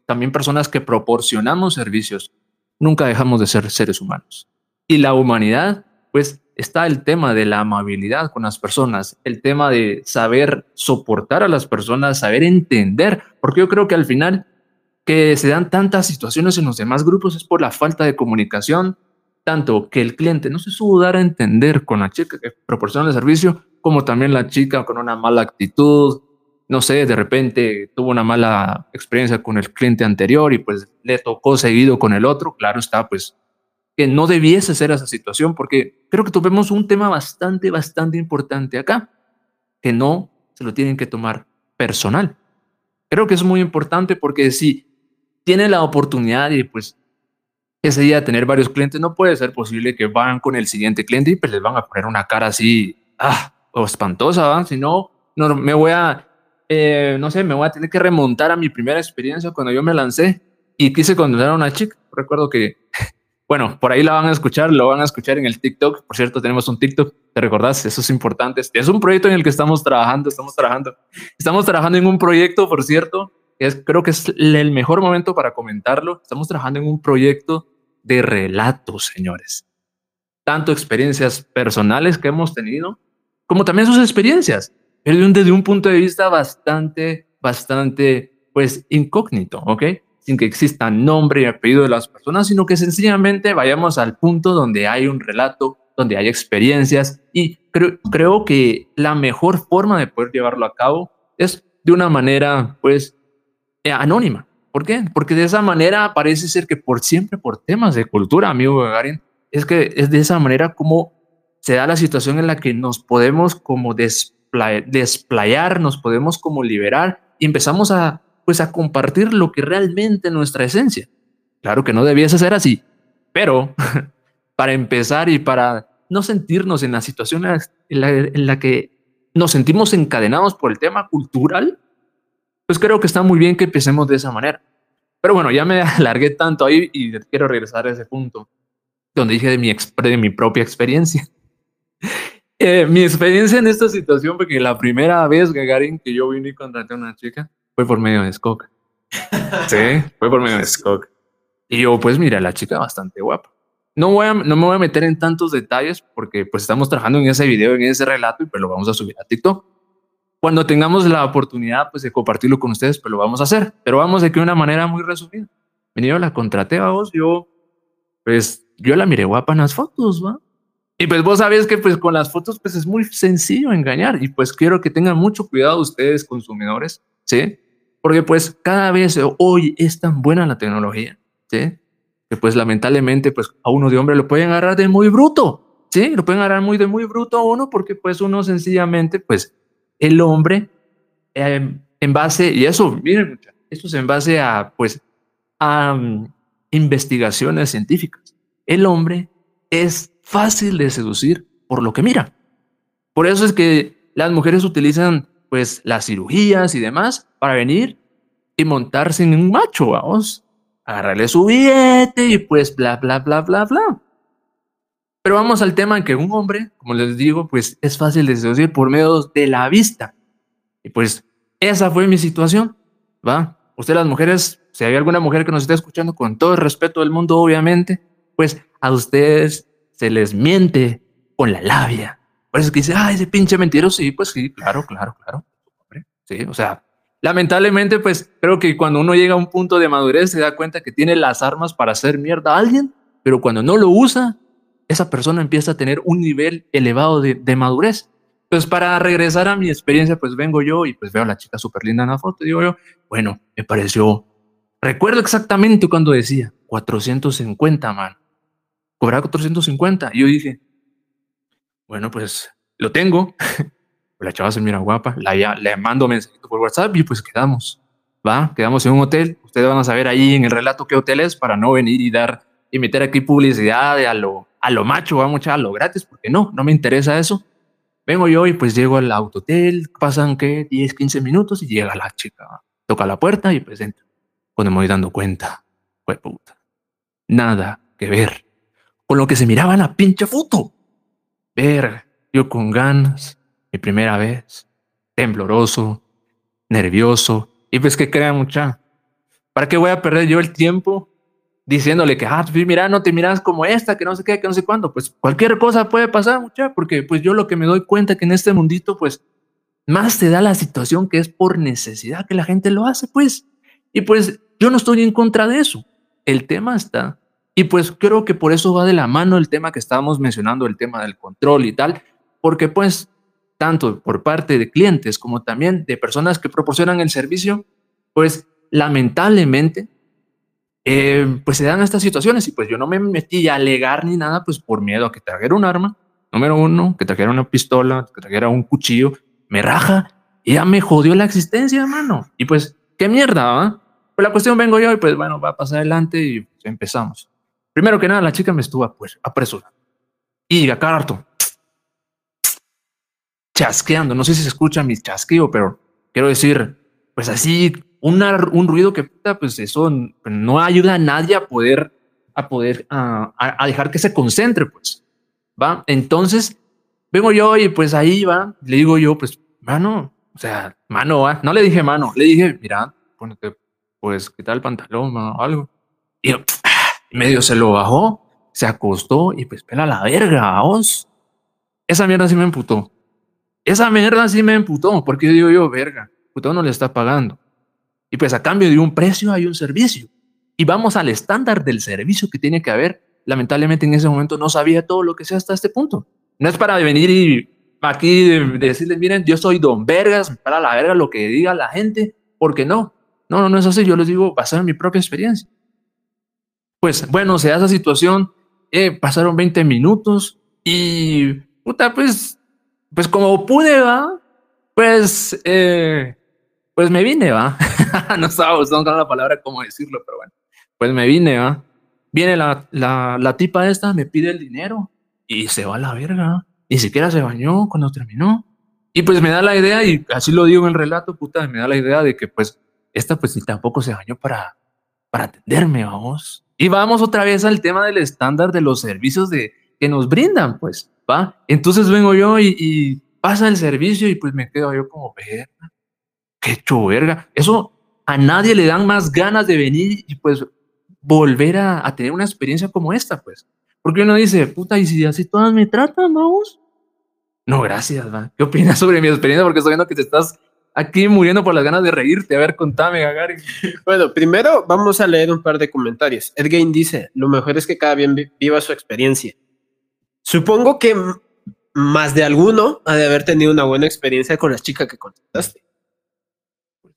también personas que proporcionamos servicios, nunca dejamos de ser seres humanos. Y la humanidad pues está el tema de la amabilidad con las personas, el tema de saber soportar a las personas, saber entender, porque yo creo que al final que se dan tantas situaciones en los demás grupos es por la falta de comunicación, tanto que el cliente no se supo dar a entender con la chica que proporciona el servicio, como también la chica con una mala actitud, no sé, de repente tuvo una mala experiencia con el cliente anterior y pues le tocó seguido con el otro, claro está, pues que no debiese ser esa situación, porque creo que tuvimos un tema bastante, bastante importante acá, que no se lo tienen que tomar personal. Creo que es muy importante porque si tiene la oportunidad y pues ese día tener varios clientes, no puede ser posible que vayan con el siguiente cliente y pues les van a poner una cara así, ah, o espantosa, si no, no me voy a, eh, no sé, me voy a tener que remontar a mi primera experiencia cuando yo me lancé y quise conocer a una chica. Recuerdo que, bueno, por ahí la van a escuchar, lo van a escuchar en el TikTok. Por cierto, tenemos un TikTok, ¿te recordás? Eso es importante. Es un proyecto en el que estamos trabajando, estamos trabajando. Estamos trabajando en un proyecto, por cierto, es, creo que es el mejor momento para comentarlo. Estamos trabajando en un proyecto de relatos, señores. Tanto experiencias personales que hemos tenido, como también sus experiencias, pero desde un punto de vista bastante, bastante, pues, incógnito, ¿ok? Sin que exista nombre y apellido de las personas, sino que sencillamente vayamos al punto donde hay un relato, donde hay experiencias, y creo, creo que la mejor forma de poder llevarlo a cabo es de una manera, pues, eh, anónima. ¿Por qué? Porque de esa manera parece ser que por siempre, por temas de cultura, amigo Gagarin, es que es de esa manera como se da la situación en la que nos podemos como desplayar, nos podemos como liberar y empezamos a, pues a compartir lo que realmente es nuestra esencia. Claro que no debiese ser así, pero <laughs> para empezar y para no sentirnos en la situación en la, que nos sentimos encadenados por el tema cultural, pues creo que está muy bien que empecemos de esa manera. Pero bueno, ya me <laughs> alargué tanto ahí y quiero regresar a ese punto donde dije de mi, de mi propia experiencia. <laughs> Eh, mi experiencia en esta situación, porque la primera vez, que yo vine y contraté a una chica, fue por medio de Skok. <laughs> sí, fue por medio de Skok. Y yo, pues mira, la chica bastante guapa. No, voy a, no me voy a meter en tantos detalles porque pues estamos trabajando en ese video, en ese relato y pues lo vamos a subir a TikTok. Cuando tengamos la oportunidad pues, de compartirlo con ustedes, pues lo vamos a hacer. Pero vamos de que de una manera muy resumida. Venido la contraté a vos, yo, pues, yo la miré guapa en las fotos, ¿va? Y pues vos sabés que pues con las fotos pues es muy sencillo engañar y pues quiero que tengan mucho cuidado ustedes consumidores, ¿sí? Porque pues cada vez hoy es tan buena la tecnología, ¿sí? Que pues lamentablemente pues a uno de hombre lo pueden agarrar de muy bruto, ¿sí? Lo pueden agarrar muy de muy bruto a uno porque pues uno sencillamente pues el hombre em, en base, y eso, miren, esto es en base a, pues, a mm, investigaciones científicas. El hombre es fácil de seducir por lo que mira. Por eso es que las mujeres utilizan, pues, las cirugías y demás para venir y montarse en un macho, vamos, agarrarle su billete y pues, bla, bla, bla, bla, bla. Pero vamos al tema en que un hombre, como les digo, pues es fácil de seducir por medio de la vista. Y pues esa fue mi situación, ¿va? Ustedes las mujeres, si hay alguna mujer que nos esté escuchando con todo el respeto del mundo, obviamente, pues a ustedes se les miente con la labia. Por eso es que dice, ay, ese pinche mentiroso. Sí, pues sí, claro, claro, claro. Sí, o sea, lamentablemente, pues creo que cuando uno llega a un punto de madurez se da cuenta que tiene las armas para hacer mierda a alguien, pero cuando no lo usa, esa persona empieza a tener un nivel elevado de, madurez. Entonces, para regresar a mi experiencia, pues vengo yo y pues veo a la chica súper linda en la foto digo yo, bueno, me pareció, recuerdo exactamente cuando decía 450, man, cobrar 450. Y yo dije, bueno, pues lo tengo. <laughs> la chava se mira guapa, la, le mando mensajito por WhatsApp y pues quedamos. Va, quedamos en un hotel. Ustedes van a saber ahí en el relato qué hotel es para no venir y dar y meter aquí publicidad de a lo a lo macho, vamos a lo gratis, porque no, no me interesa eso. Vengo yo y pues llego al autotel, pasan que 10, 15 minutos y llega la chica, toca la puerta y pues entro. Cuando me voy dando cuenta, fue puta, nada que ver con lo que se miraba en la pinche foto. Ver, yo con ganas, mi primera vez, tembloroso, nervioso, y pues que crean mucha. ¿Para qué voy a perder yo el tiempo diciéndole que, ah, mira, no te miras como esta, que no sé qué, que no sé cuándo, pues cualquier cosa puede pasar, mucha, porque pues yo lo que me doy cuenta que en este mundito, pues más te da la situación que es por necesidad que la gente lo hace, pues. Y pues yo no estoy en contra de eso. El tema está, y pues creo que por eso va de la mano el tema que estábamos mencionando, el tema del control y tal, porque pues tanto por parte de clientes como también de personas que proporcionan el servicio, pues lamentablemente, eh, pues se dan estas situaciones y pues yo no me metí a alegar ni nada, pues por miedo a que trajera un arma, número uno, que trajera una pistola, que trajera un cuchillo, me raja y ya me jodió la existencia, hermano. Y pues, qué mierda, ¿va? Pues la cuestión vengo yo y pues bueno, va a pasar adelante y pues, empezamos. Primero que nada, la chica me estuvo pues, apresurando. Y acá harto. Chasqueando. No sé si se escucha mi chasqueo, pero quiero decir, pues así, un ruido que pues eso no ayuda a nadie a poder, a poder, a, dejar que se concentre, pues. Va. Entonces, vengo yo y pues ahí va, le digo yo, pues, mano, o sea, mano, ¿va? no le dije mano, le dije, mira, ponete, pues, quitar el pantalón o algo. Y yo, medio se lo bajó, se acostó y pues pela la verga, vos. Esa mierda sí me emputó. Esa mierda sí me emputó, porque digo yo, verga, puto no le está pagando. Y pues a cambio de un precio hay un servicio. Y vamos al estándar del servicio que tiene que haber. Lamentablemente en ese momento no sabía todo lo que sea hasta este punto. No es para venir y aquí decirles, miren, yo soy don Vergas, para la verga lo que diga la gente, porque no. No, no, no es así. Yo les digo basado en mi propia experiencia. Pues bueno, se da esa situación, eh, pasaron 20 minutos y puta, pues, pues como pude, va, pues, eh, pues me vine, va. <laughs> no estaba usando la palabra cómo decirlo, pero bueno, pues me vine, va. Viene la, la, la tipa esta, me pide el dinero y se va a la verga. Ni siquiera se bañó cuando terminó. Y pues me da la idea, y así lo digo en el relato, puta, me da la idea de que pues esta pues tampoco se bañó para, para atenderme, vamos. Y vamos otra vez al tema del estándar de los servicios de, que nos brindan, pues, ¿va? Entonces vengo yo y, pasa el servicio y pues me quedo yo como, verga, qué hecho verga. Eso a nadie le dan más ganas de venir y pues volver a, tener una experiencia como esta, pues. Porque uno dice, puta, y si así todas me tratan, vamos. No, gracias, ¿va? ¿Qué opinas sobre mi experiencia? Porque estoy viendo que te estás aquí muriendo por las ganas de reírte. A ver, contame, Gagari. <laughs> Bueno, primero vamos a leer un par de comentarios. Edgain dice, lo mejor es que cada bien viva su experiencia. Supongo que más de alguno ha de haber tenido una buena experiencia con las chicas que contestaste.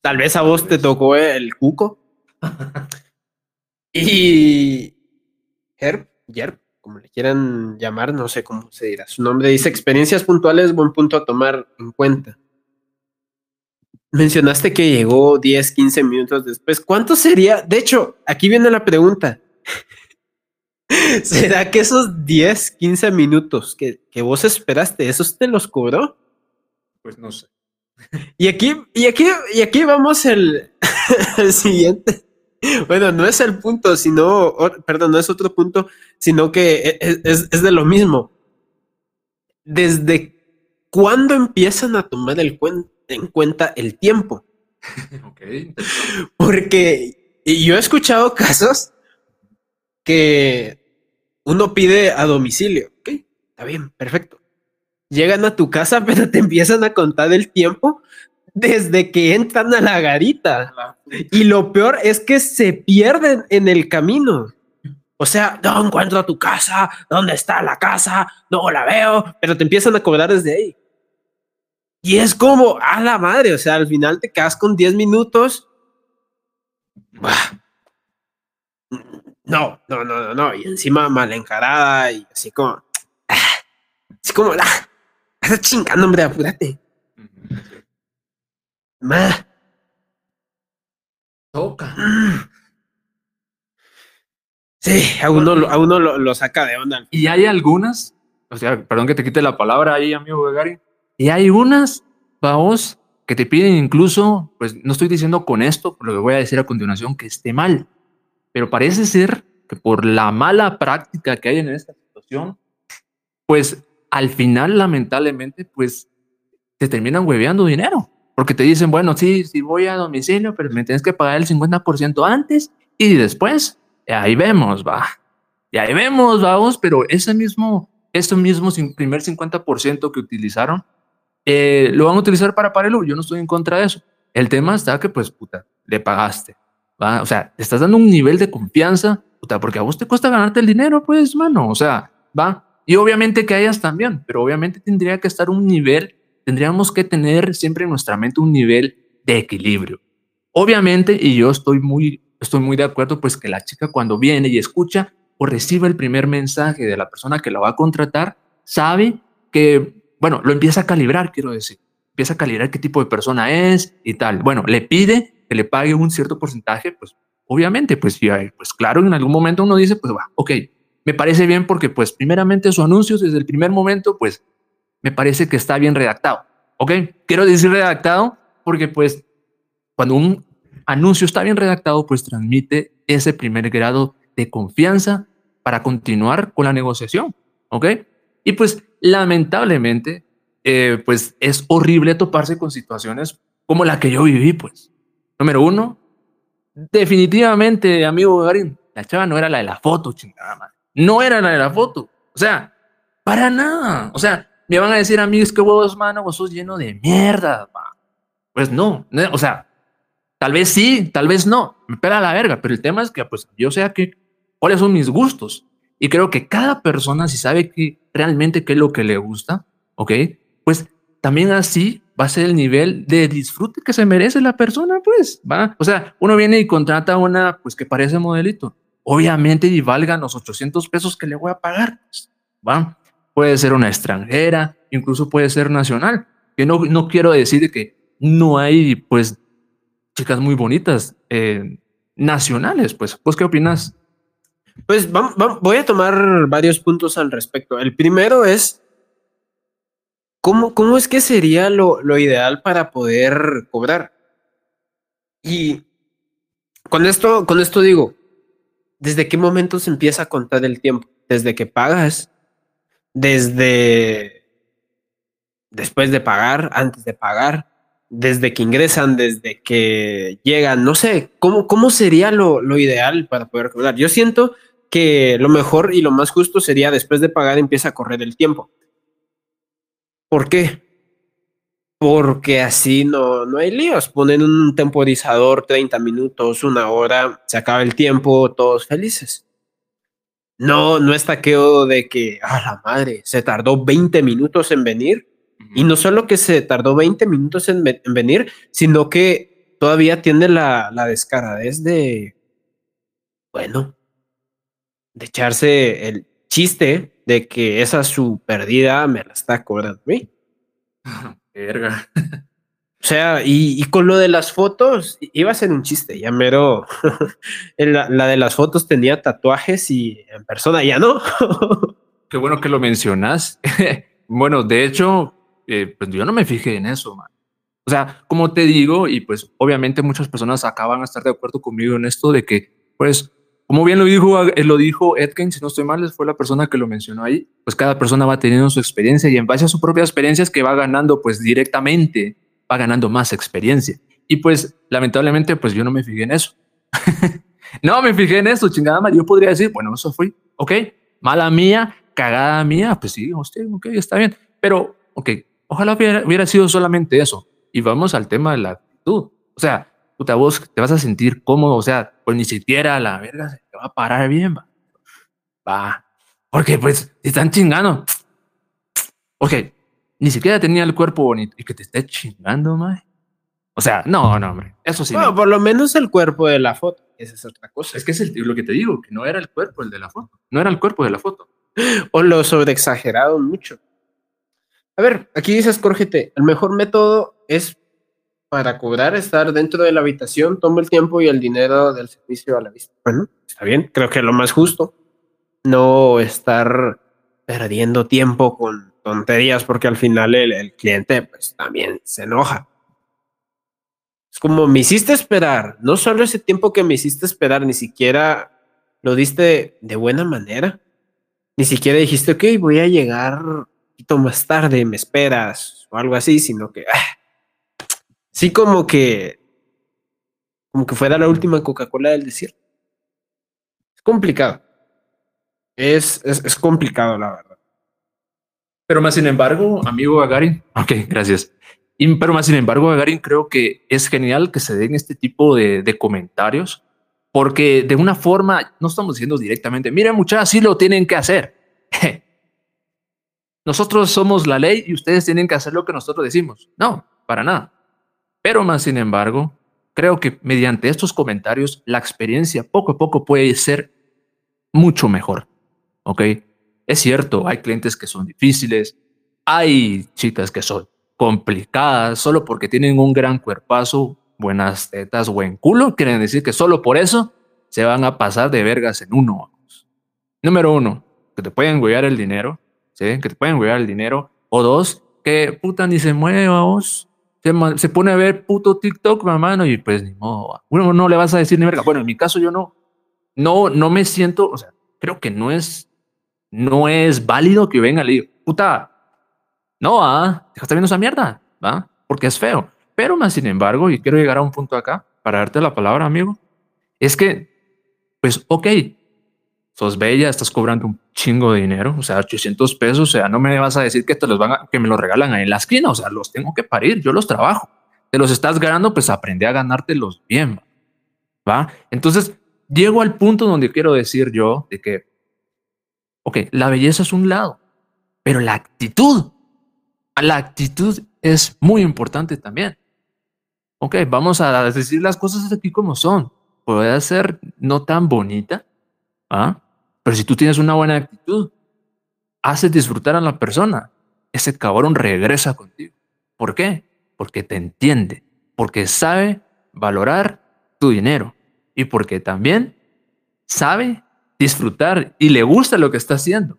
Tal vez a vos te tocó el cuco. <laughs> y Herb, Yerb, como le quieran llamar, no sé cómo se dirá. Su nombre dice experiencias puntuales, buen punto a tomar en cuenta. Mencionaste que llegó 10, 15 minutos después. ¿Cuánto sería? De hecho, aquí viene la pregunta. <laughs> ¿Será que esos 10, 15 minutos que, vos esperaste, esos te los cobró? Pues no sé. Y aquí, y aquí, y aquí vamos el, <laughs> siguiente. Bueno, no es el punto, sino, perdón, no es otro punto, sino que e, e, es, es de lo mismo. ¿Desde cuándo empiezan a tomar el cuento? En cuenta el tiempo. Porque yo he escuchado casos que uno pide a domicilio. Ok, está bien, perfecto. Llegan a tu casa, <laughs> pero te empiezan a contar el tiempo desde que entran a la garita. Y lo peor es que se pierden en el camino. O sea, no encuentro tu casa, ¿dónde está la casa? No la veo, pero te empiezan a cobrar desde ahí. Y es como, a la madre, o sea, al final te quedas con 10 minutos. No, no, no, no, no. Y encima mal encarada y así como, así como, la, estás chingando, hombre, apúrate. Ma. Toca. Sí, a uno, a uno lo, lo, saca de onda. Y hay algunas, o sea, perdón que te quite la palabra ahí, amigo Gary, y hay unas, vamos, que te piden incluso, pues no estoy diciendo con esto, lo que voy a decir a continuación, que esté mal, pero parece ser que por la mala práctica que hay en esta situación, pues al final, lamentablemente, pues te terminan hueveando dinero. Porque te dicen, bueno, sí, sí voy a domicilio, pero me tienes que pagar el 50% antes y después, ahí vemos, va. Y ahí vemos, vamos, pero ese mismo, ese mismo primer 50% que utilizaron, eh, lo van a utilizar para Parelu. Yo no estoy en contra de eso. El tema está que, pues, puta, le pagaste. ¿va? O sea, te estás dando un nivel de confianza, puta, porque a vos te cuesta ganarte el dinero, pues, mano. O sea, va. Y obviamente que hayas también, pero obviamente tendría que estar un nivel, tendríamos que tener siempre en nuestra mente un nivel de equilibrio. Obviamente, y yo estoy muy, estoy muy de acuerdo, pues que la chica cuando viene y escucha o recibe el primer mensaje de la persona que la va a contratar, sabe que, bueno, lo empieza a calibrar, quiero decir, empieza a calibrar qué tipo de persona es y tal. Bueno, le pide que le pague un cierto porcentaje, pues obviamente, pues, ya, pues claro, en algún momento uno dice, pues va, ok, me parece bien porque pues primeramente su anuncio desde el primer momento, pues me parece que está bien redactado. Ok, quiero decir redactado porque pues cuando un anuncio está bien redactado, pues transmite ese primer grado de confianza para continuar con la negociación. Ok, y pues lamentablemente, eh, pues es horrible toparse con situaciones como la que yo viví, pues. Número uno, definitivamente, amigo Garín, la chava no era la de la foto, chingada madre no era la de la foto. O sea, para nada. O sea, me van a decir a mí, es que vos, mano, vos sos lleno de mierda. Pues no, o sea, tal vez sí, tal vez no. Me pega la verga, pero el tema es que, pues, yo sé que, cuáles son mis gustos. Y creo que cada persona, si sabe que realmente qué es lo que le gusta, ¿ok? Pues también así va a ser el nivel de disfrute que se merece la persona, pues, ¿va? O sea, uno viene y contrata una, pues, que parece modelito obviamente y valgan los 800 pesos que le voy a pagar. Pues, ¿va? Puede ser una extranjera, incluso puede ser nacional. Que no, no quiero decir que no hay, pues, chicas muy bonitas eh, nacionales. Pues, ¿vos qué opinas? Pues voy a tomar varios puntos al respecto. El primero es, ¿cómo, cómo es que sería lo, lo ideal para poder cobrar? Y con esto, con esto digo, ¿desde qué momento se empieza a contar el tiempo? ¿Desde que pagas? ¿Desde después de pagar? ¿Antes de pagar? ¿Desde que ingresan? ¿Desde que llegan? No sé, ¿cómo, cómo sería lo, lo ideal para poder cobrar? Yo siento que lo mejor y lo más justo sería después de pagar empieza a correr el tiempo. ¿Por qué? porque así no, no hay líos. Ponen un temporizador 30 minutos, una hora, se acaba el tiempo, todos felices. No, no es taqueo de que, a la madre, se tardó 20 minutos en venir. Y no solo que se tardó 20 minutos en, venir, sino que todavía tiene la, la descaradez de, bueno, de echarse el chiste de que esa su perdida me la está cobrando a mí. Verga. <laughs> O sea, y, con lo de las fotos, iba a ser un chiste, ya mero. <laughs> la, la, de las fotos tenía tatuajes y en persona ya no. <laughs> Qué bueno que lo mencionas. bueno, de hecho, eh, pues yo no me fijé en eso, man. O sea, como te digo, y pues obviamente muchas personas acaban a estar de acuerdo conmigo en esto de que, pues, como bien lo dijo, eh, lo dijo Edkin, si no estoy mal, fue la persona que lo mencionó ahí, pues cada persona va teniendo su experiencia y en base a su propia experiencia es que va ganando pues directamente, va ganando más experiencia. Y pues lamentablemente pues yo no me fijé en eso. <laughs> no me fijé en eso, chingada madre. Yo podría decir, bueno, eso fue, ok, mala mía, cagada mía, pues sí, hostia, ok, está bien. Pero, ok, ojalá hubiera, hubiera sido solamente eso. Y vamos al tema de la actitud. O sea, puta, vos te vas a sentir cómodo, o sea, pues ni siquiera la verga se te va a parar bien, va. Va. Porque pues te están chingando. Ok, ni siquiera tenía el cuerpo bonito y que te esté chingando, mae. O sea, no, no, hombre, eso sí. Bueno, por lo menos el cuerpo de la foto. Esa es otra cosa. Es que es lo que te digo, que no era el cuerpo el de la foto. No era el cuerpo de la foto. <gasps> O lo sobreexagerado mucho. A ver, aquí dices, córgete, el mejor método es para cobrar, estar dentro de la habitación, tomo el tiempo y el dinero del servicio a la vista. Bueno, está bien, creo que es lo más justo. No estar perdiendo tiempo con tonterías porque al final el, cliente pues también se enoja. Es como me hiciste esperar, no solo ese tiempo que me hiciste esperar, ni siquiera lo diste de buena manera. Ni siquiera dijiste, ok, voy a llegar un poquito más tarde, me esperas o algo así, sino que ah, Sí, como que. Como que fuera la última Coca-Cola del desierto. Es complicado. Es, es, complicado, la verdad. Pero más sin embargo, amigo Gagarin, ok, gracias. Pero más sin embargo, Gagarin, creo que es genial que se den este tipo de, comentarios, Porque de una forma, no estamos diciendo directamente, miren muchachos, así lo tienen que hacer. <laughs> Nosotros somos la ley y ustedes tienen que hacer lo que nosotros decimos. No, para nada. Pero más sin embargo, creo que mediante estos comentarios la experiencia poco a poco puede ser mucho mejor. ¿Ok? Es cierto, hay clientes que son difíciles, hay chicas que son complicadas solo porque tienen un gran cuerpazo, buenas tetas, buen culo, quieren decir que solo por eso se van a pasar de vergas en uno. Número uno, que te pueden guiar el dinero, ¿sí? Que te pueden guiar el dinero. O dos, que puta ni se mueva vos. Se, se, pone a ver puto TikTok, mamá, y pues ni modo. Uno no le vas a decir ni verga. Bueno, en mi caso yo no, no, no me siento, o sea, creo que no es, no es válido que venga y puta, no, ah, dejaste viendo esa mierda, ¿va? Porque es feo. Pero más sin embargo, y quiero llegar a un punto acá para darte la palabra, amigo, es que, pues, ok, sos bella, estás cobrando un chingo de dinero, o sea, 800 pesos, o sea, no me vas a decir que te los van a, que me los regalan ahí en la esquina, o sea, los tengo que parir, yo los trabajo. Te los estás ganando, pues aprende a ganártelos bien, ¿va? Entonces, llego al punto donde quiero decir yo de que, ok, la belleza es un lado, pero la actitud, la actitud es muy importante también. Ok, vamos a decir las cosas aquí como son. Puede ser no tan bonita, ¿ah? Pero si tú tienes una buena actitud, haces disfrutar a la persona. Ese cabrón regresa contigo. ¿Por qué? Porque te entiende, porque sabe valorar tu dinero y porque también sabe disfrutar y le gusta lo que está haciendo.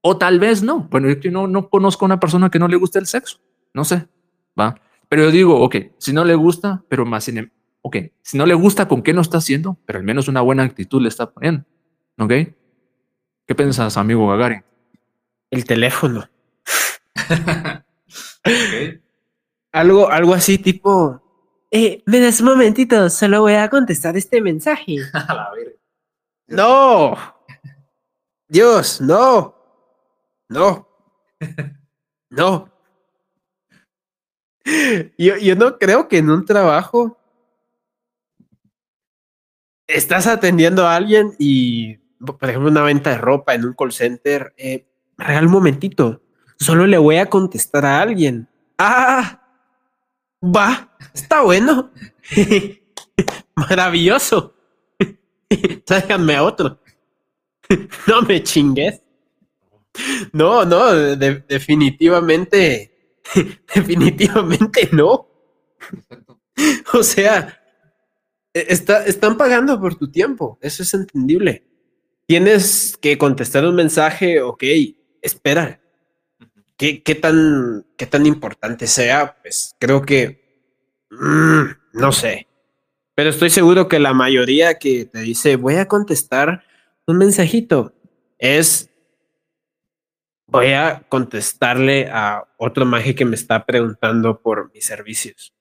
O tal vez no. Bueno, yo no, no conozco a una persona que no le guste el sexo. No sé. Va. Pero yo digo, ok, si no le gusta, pero más sin, em, ok, si no le gusta con qué no está haciendo, pero al menos una buena actitud le está poniendo. Ok. ¿Qué piensas, amigo Gagarin? El teléfono. Algo, algo así tipo, eh, me das un momentito, solo voy a contestar este mensaje. <laughs> no. Dios, no. No. <laughs> No. Yo, yo no creo que en un trabajo estás atendiendo a alguien y, por ejemplo, una venta de ropa en un call center, eh, un momentito, solo le voy a contestar a alguien. Ah, va, está bueno. <laughs> Maravilloso. <laughs> Tráiganme a otro. <laughs> no me chingues. No, no, definitivamente, definitivamente no. O sea, e, está, están pagando por tu tiempo, eso es entendible. Tienes que contestar un mensaje, ok, espera. ¿Qué, qué, tan, qué tan importante sea? Pues creo que, mm, no sé. Pero estoy seguro que la mayoría que te dice, voy a contestar un mensajito, es voy a contestarle a otro maje que me está preguntando por mis servicios.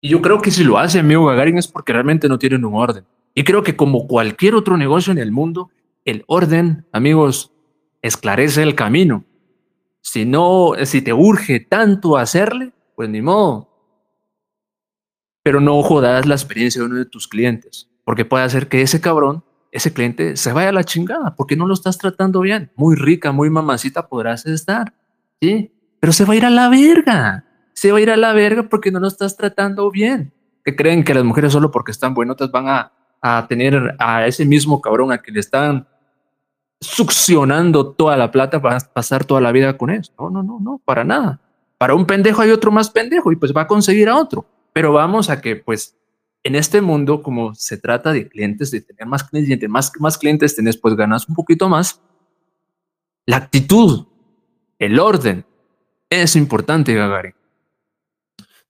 Y yo creo que si lo hace amigo Gagarin es porque realmente no tienen un orden. Y creo que como cualquier otro negocio en el mundo, el orden, amigos, esclarece el camino. Si no, si te urge tanto hacerle, pues ni modo. Pero no jodas la experiencia de uno de tus clientes, porque puede hacer que ese cabrón ese cliente se vaya a la chingada porque no lo estás tratando bien. Muy rica, muy mamacita podrás estar, ¿sí? Pero se va a ir a la verga. Se va a ir a la verga porque no lo estás tratando bien. Que creen que las mujeres solo porque están buenotas van a, a tener a ese mismo cabrón a que le están succionando toda la plata para pasar toda la vida con eso. No, no, no, no, para nada. Para un pendejo hay otro más pendejo y pues va a conseguir a otro. Pero vamos a que pues en este mundo, como se trata de clientes, de tener más clientes, más, más clientes tenés, pues ganas un poquito más. La actitud, el orden, es importante, Gagarin.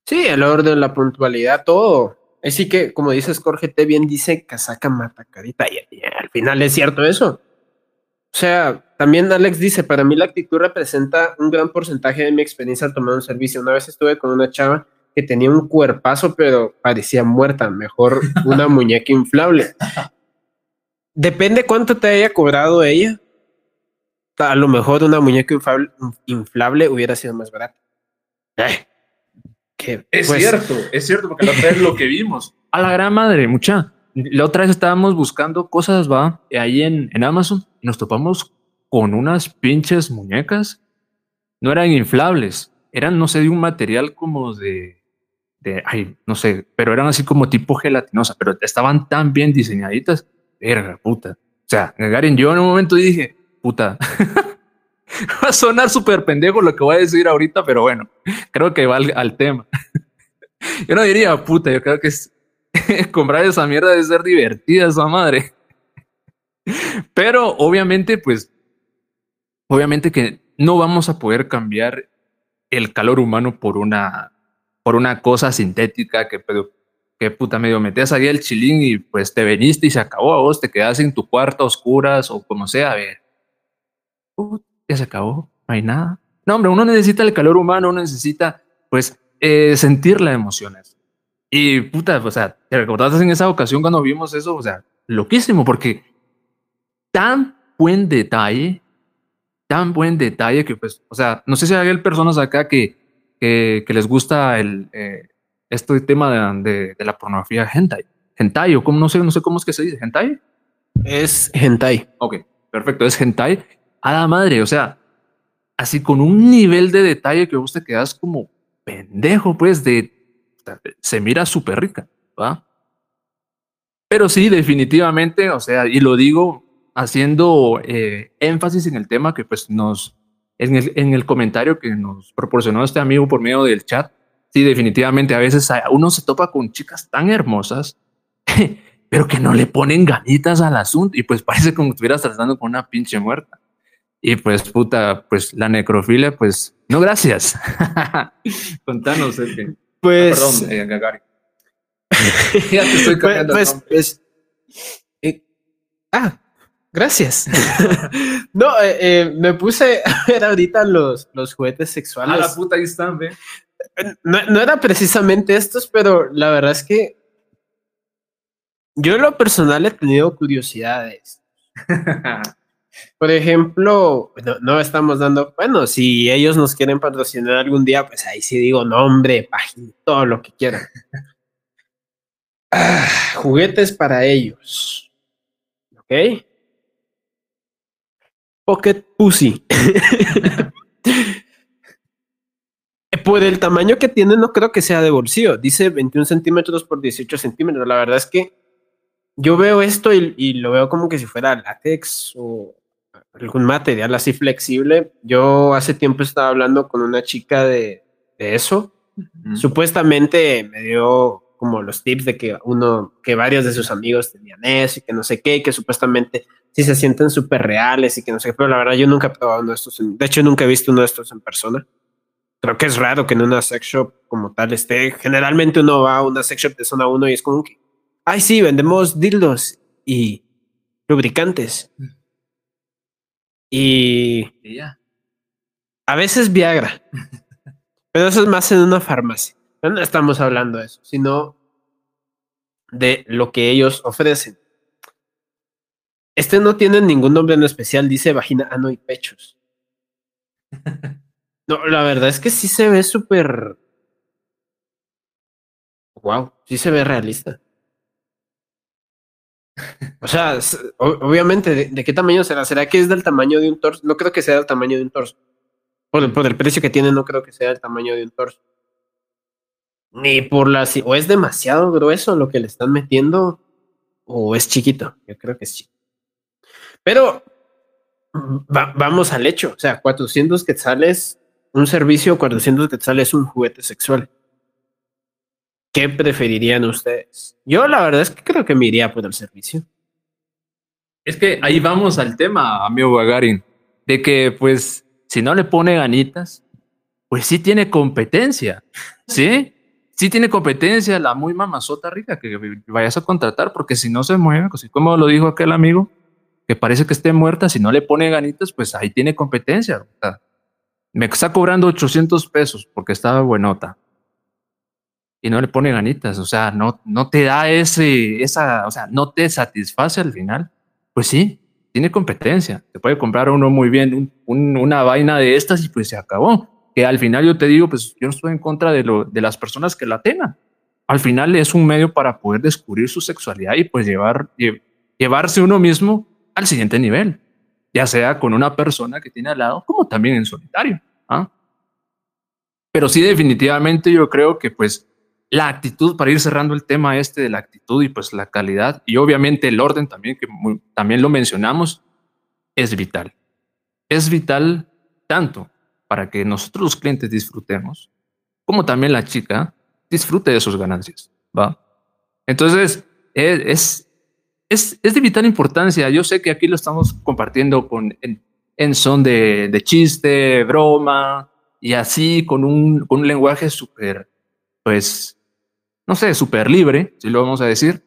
Sí, el orden, la puntualidad, todo. Así que, como dices, Jorge T. bien dice, casaca mata carita. Y, al final es cierto eso. O sea, también Alex dice, para mí la actitud representa un gran porcentaje de mi experiencia al tomar un servicio. Una vez estuve con una chava que tenía un cuerpazo, pero parecía muerta, mejor una <laughs> muñeca inflable. Depende cuánto te haya cobrado ella. A lo mejor una muñeca inflable, hubiera sido más barata. Es pues, cierto, es cierto, porque la es lo que vimos. <laughs> A la gran madre, mucha. la otra vez estábamos buscando cosas, va, ahí en, en Amazon, y nos topamos con unas pinches muñecas. No eran inflables, eran, no sé, de un material como de, de, ay, no sé, pero eran así como tipo gelatinosa, pero estaban tan bien diseñaditas. Verga, puta. O sea, Garen, yo en un momento dije, puta, <laughs> <laughs> va a sonar súper pendejo lo que voy a decir ahorita, pero bueno, creo que va al, tema. <laughs> yo no diría, puta, yo creo que es, <laughs> comprar esa mierda debe ser divertida, esa madre. Pero obviamente, pues, obviamente que no vamos a poder cambiar el calor humano por una, por una cosa sintética que, que puta medio metes ahí el chilín y pues te veniste y se acabó a vos, te quedas en tu cuarto a oscuras o como sea, a ver. Ya se acabó, no hay nada. No, hombre, uno necesita el calor humano, uno necesita pues eh, sentir las emociones. Y puta, o sea, te recordaste en esa ocasión cuando vimos eso, o sea, loquísimo, porque tan buen detalle, tan buen detalle que pues, o sea, no sé si hay personas acá que, que, les gusta el, eh, este tema de, de, la pornografía hentai. Hentai, o como no sé, no sé cómo es que se dice, hentai. Es hentai. Ok, perfecto, es hentai. A la madre, o sea, así con un nivel de detalle que vos te quedas como pendejo, pues, de se mira súper rica, ¿va? Pero sí, definitivamente, o sea, y lo digo haciendo eh, énfasis en el tema que pues nos, en el, en el comentario que nos proporcionó este amigo por medio del chat, sí, definitivamente a veces uno se topa con chicas tan hermosas, <laughs> pero que no le ponen ganitas al asunto y pues <laughs> parece como que estuvieras tratando con una pinche muerta. Y pues puta, pues la necrofilia, pues no gracias. <laughs> Contanos, que pues. Ah, perdón, eh, <laughs> ya te estoy pues, cambiando. Pues, pues eh, ah, gracias. <laughs> no, eh, eh, me puse a ver ahorita los, los juguetes sexuales. Ah, la puta, ahí están, ve. No, no era precisamente estos, pero la verdad es que yo en lo personal he tenido curiosidades. Por ejemplo, no, estamos dando, bueno, si ellos nos quieren patrocinar algún día, pues ahí sí digo nombre, página, todo lo que quieran. <laughs> Ah, juguetes para ellos. ¿Ok? Pocket Pussy. <laughs> por el tamaño que tiene, no creo que sea de bolsillo. Dice 21 centímetros por 18 centímetros. La verdad es que yo veo esto y, y, lo veo como que si fuera látex o algún material así flexible. Yo hace tiempo estaba hablando con una chica de, de eso. Supuestamente me dio como los tips de que uno, que varios de sus amigos tenían eso y que no sé qué, y que supuestamente sí se sienten súper reales y que no sé qué, pero la verdad yo nunca he probado uno de estos, de hecho nunca he visto uno de estos en persona. Creo que es raro que en una sex shop como tal esté, generalmente uno va a una sex shop de zona 1 y es como que, ay sí, vendemos dildos y lubricantes. Y, a veces Viagra. <laughs> Pero eso es más en una farmacia. No estamos hablando de eso, sino de lo que ellos ofrecen. Este no tiene ningún nombre en especial, dice vagina, ano y pechos. <laughs> No, la verdad es que sí se ve súper. Wow, sí se ve realista. O sea, obviamente, ¿de, qué tamaño será? ¿Será que es del tamaño de un torso? No creo que sea del tamaño de un torso. Por el, por el precio que tiene, no creo que sea del tamaño de un torso. Ni por la... O es demasiado grueso lo que le están metiendo, o es chiquito. Yo creo que es chiquito. Pero vamos al hecho. O sea, 400 quetzales, un servicio, 400 quetzales, un juguete sexual. ¿Qué preferirían ustedes? Yo la verdad es que creo que me iría por el servicio. Es que ahí vamos al tema, amigo Gagarin, de que pues si no le pone ganitas, pues sí tiene competencia, ¿sí? Sí tiene competencia la muy mamazota rica que vayas a contratar, porque si no se mueve, así como lo dijo aquel amigo, que parece que esté muerta, si no le pone ganitas, pues ahí tiene competencia. me está cobrando 800 pesos porque estaba buenota y no le pone ganitas, o sea, no, no te da ese, esa, o sea, no te satisface al final, pues sí, tiene competencia, te puede comprar uno muy bien una vaina de estas y pues se acabó. Que al final yo te digo, pues yo no estoy en contra de, lo, de las personas que la tengan, al final es un medio para poder descubrir su sexualidad y pues llevar, llevarse uno mismo al siguiente nivel, ya sea con una persona que tiene al lado, como también en solitario. ¿ah? Pero sí, definitivamente yo creo que pues la actitud, para ir cerrando el tema este de la actitud y pues la calidad, y obviamente el orden también, que también lo mencionamos, es vital. Es vital tanto para que nosotros los clientes disfrutemos, como también la chica disfrute de sus ganancias, ¿va? Entonces, es, es, es de vital importancia. Yo sé que aquí lo estamos compartiendo con, en, son de, de, chiste, broma, y así con un, con un lenguaje súper, pues, no sé, súper libre, si lo vamos a decir.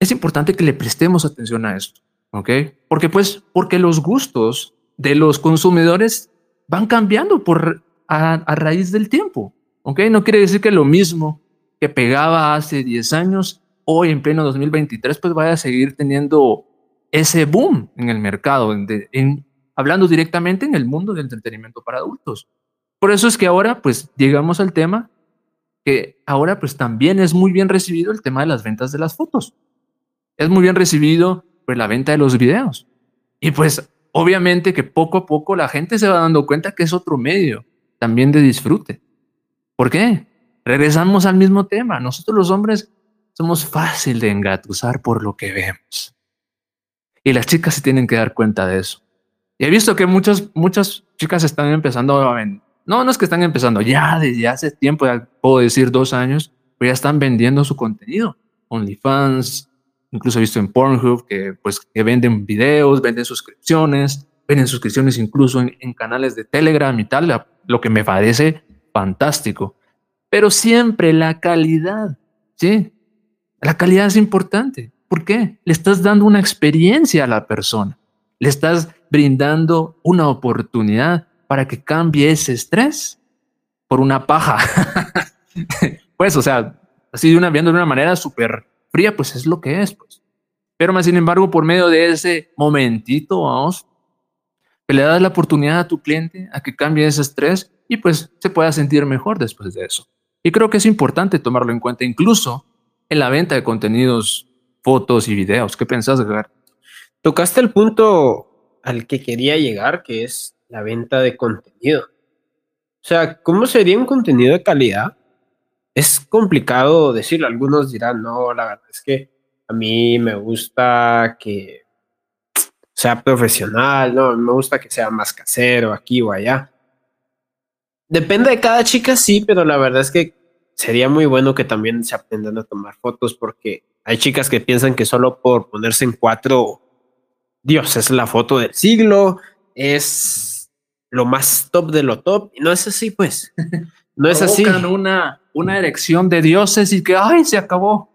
Es importante que le prestemos atención a esto, ¿ok? Porque pues, porque los gustos de los consumidores van cambiando por a, raíz del tiempo. ¿ok? No quiere decir que lo mismo que pegaba hace 10 años, hoy en pleno 2023, pues vaya a seguir teniendo ese boom en el mercado, hablando directamente en el mundo del entretenimiento para adultos. Por eso es que ahora, pues, llegamos al tema que ahora, pues, también es muy bien recibido el tema de las ventas de las fotos. Es muy bien recibido, pues, la venta de los videos. Y pues, obviamente que poco a poco la gente se va dando cuenta que es otro medio también de disfrute. ¿Por qué? Regresamos al mismo tema. Nosotros los hombres somos fácil de engatusar por lo que vemos. Y las chicas se tienen que dar cuenta de eso. Y he visto que muchas, muchas chicas están empezando a vender. No, no es que están empezando, ya desde hace tiempo, ya puedo decir dos años, pero ya están vendiendo su contenido. OnlyFans, incluso he visto en Pornhub que, pues, que venden videos, venden suscripciones, venden suscripciones incluso en, en canales de Telegram y tal, lo que me parece fantástico. Pero siempre la calidad, ¿sí? La calidad es importante. ¿Por qué? Le estás dando una experiencia a la persona. Le estás brindando una oportunidad para que cambie ese estrés por una paja. <laughs> pues, o sea, así de una, viendo de una manera súper fría, pues es lo que es, pues. Pero más sin embargo, por medio de ese momentito, vamos, le das la oportunidad a tu cliente a que cambie ese estrés y pues se pueda sentir mejor después de eso. Y creo que es importante tomarlo en cuenta incluso en la venta de contenidos, fotos y videos. ¿Qué pensás, Edgar? Tocaste el punto al que quería llegar, que es la venta de contenido. O sea, ¿cómo sería un contenido de calidad? Es complicado decirlo. Algunos dirán, no, la verdad es que a mí me gusta que sea profesional, no, me gusta que sea más casero aquí o allá. Depende de cada chica, sí, pero la verdad es que sería muy bueno que también se aprendan a tomar fotos porque hay chicas que piensan que solo por ponerse en cuatro, Dios, es la foto del siglo, es lo más top de lo top. Y no es así, pues. No es así. Una, una erección de dioses y que, ay, se acabó.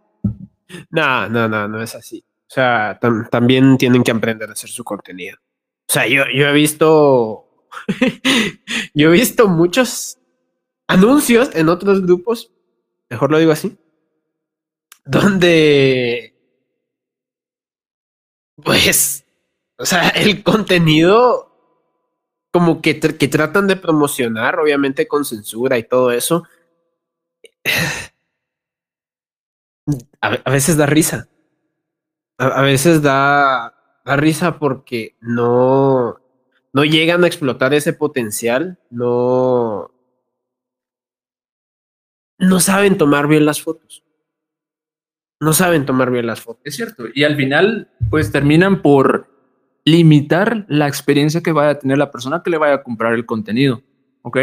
No, no, no, no es así. O sea, también tienen que aprender a hacer su contenido. O sea, yo, yo he visto <laughs> yo he visto muchos anuncios en otros grupos, mejor lo digo así, donde, pues, o sea, el contenido como que, que tratan de promocionar, obviamente con censura y todo eso, <sighs> a, veces da risa. A, veces da, da risa porque no, no llegan a explotar ese potencial, no, no saben tomar bien las fotos. No saben tomar bien las fotos. Es cierto. Y al final, pues terminan por limitar la experiencia que vaya a tener la persona que le vaya a comprar el contenido. ¿Ok?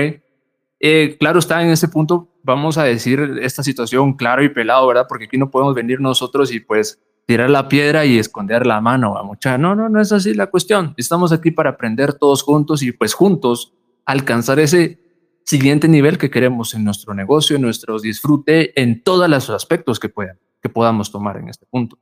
Eh, claro, está en ese punto, vamos a decir esta situación claro y pelado, ¿verdad? Porque aquí no podemos venir nosotros y pues tirar la piedra y esconder la mano mucha. No, no, no es así la cuestión. Estamos aquí para aprender todos juntos y pues juntos alcanzar ese siguiente nivel que queremos en nuestro negocio, en nuestro disfrute, en todos los aspectos que, puedan, que podamos tomar en este punto.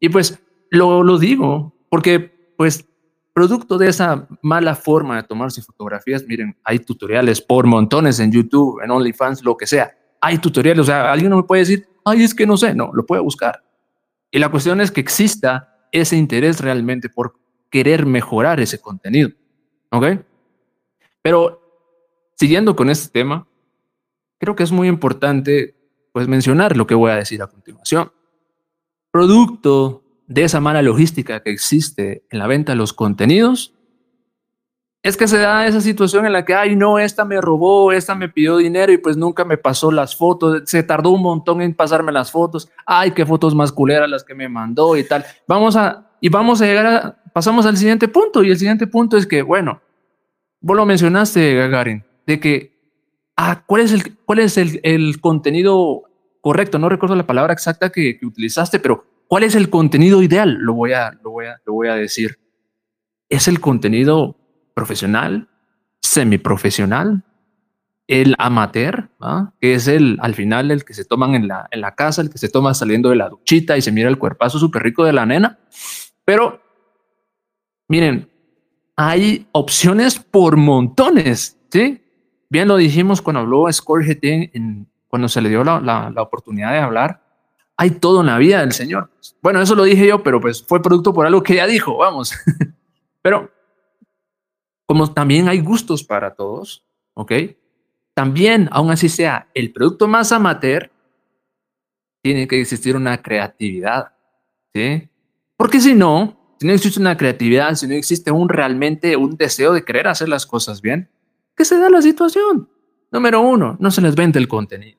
Y pues lo, lo digo porque pues producto de esa mala forma de tomarse fotografías, miren, hay tutoriales por montones en YouTube, en OnlyFans, lo que sea. Hay tutoriales, o sea, alguien no me puede decir, ay, es que no sé, no, lo puede buscar. Y la cuestión es que exista ese interés realmente por querer mejorar ese contenido. ¿Ok? Pero siguiendo con este tema, creo que es muy importante pues mencionar lo que voy a decir a continuación. Producto de esa mala logística que existe en la venta de los contenidos, es que se da esa situación en la que, ay, no, esta me robó, esta me pidió dinero y pues nunca me pasó las fotos, se tardó un montón en pasarme las fotos, ay, qué fotos más culeras las que me mandó y tal. Vamos a, y vamos a llegar a, pasamos al siguiente punto y el siguiente punto es que, bueno, vos lo mencionaste, Gagarin, de que, ah, ¿cuál es el, cuál es el, el contenido correcto? No recuerdo la palabra exacta que, que utilizaste, pero ¿cuál es el contenido ideal? Lo voy a, lo voy a, lo voy a decir. Es el contenido profesional, semiprofesional, el amateur, que es el al final el que se toman en la, en la casa, el que se toma saliendo de la duchita y se mira el cuerpazo súper rico de la nena. Pero miren, hay opciones por montones, ¿sí? Bien lo dijimos cuando habló Score cuando se le dio la, la, la, oportunidad de hablar. Hay todo en la vida del Señor. Bueno, eso lo dije yo, pero pues fue producto por algo que ya dijo, vamos. <laughs> pero como también hay gustos para todos, ¿ok? También, aún así sea el producto más amateur, tiene que existir una creatividad, ¿sí? Porque si no, si no existe una creatividad, si no existe un realmente un deseo de querer hacer las cosas bien, ¿qué se da la situación? Número uno, no se les vende el contenido.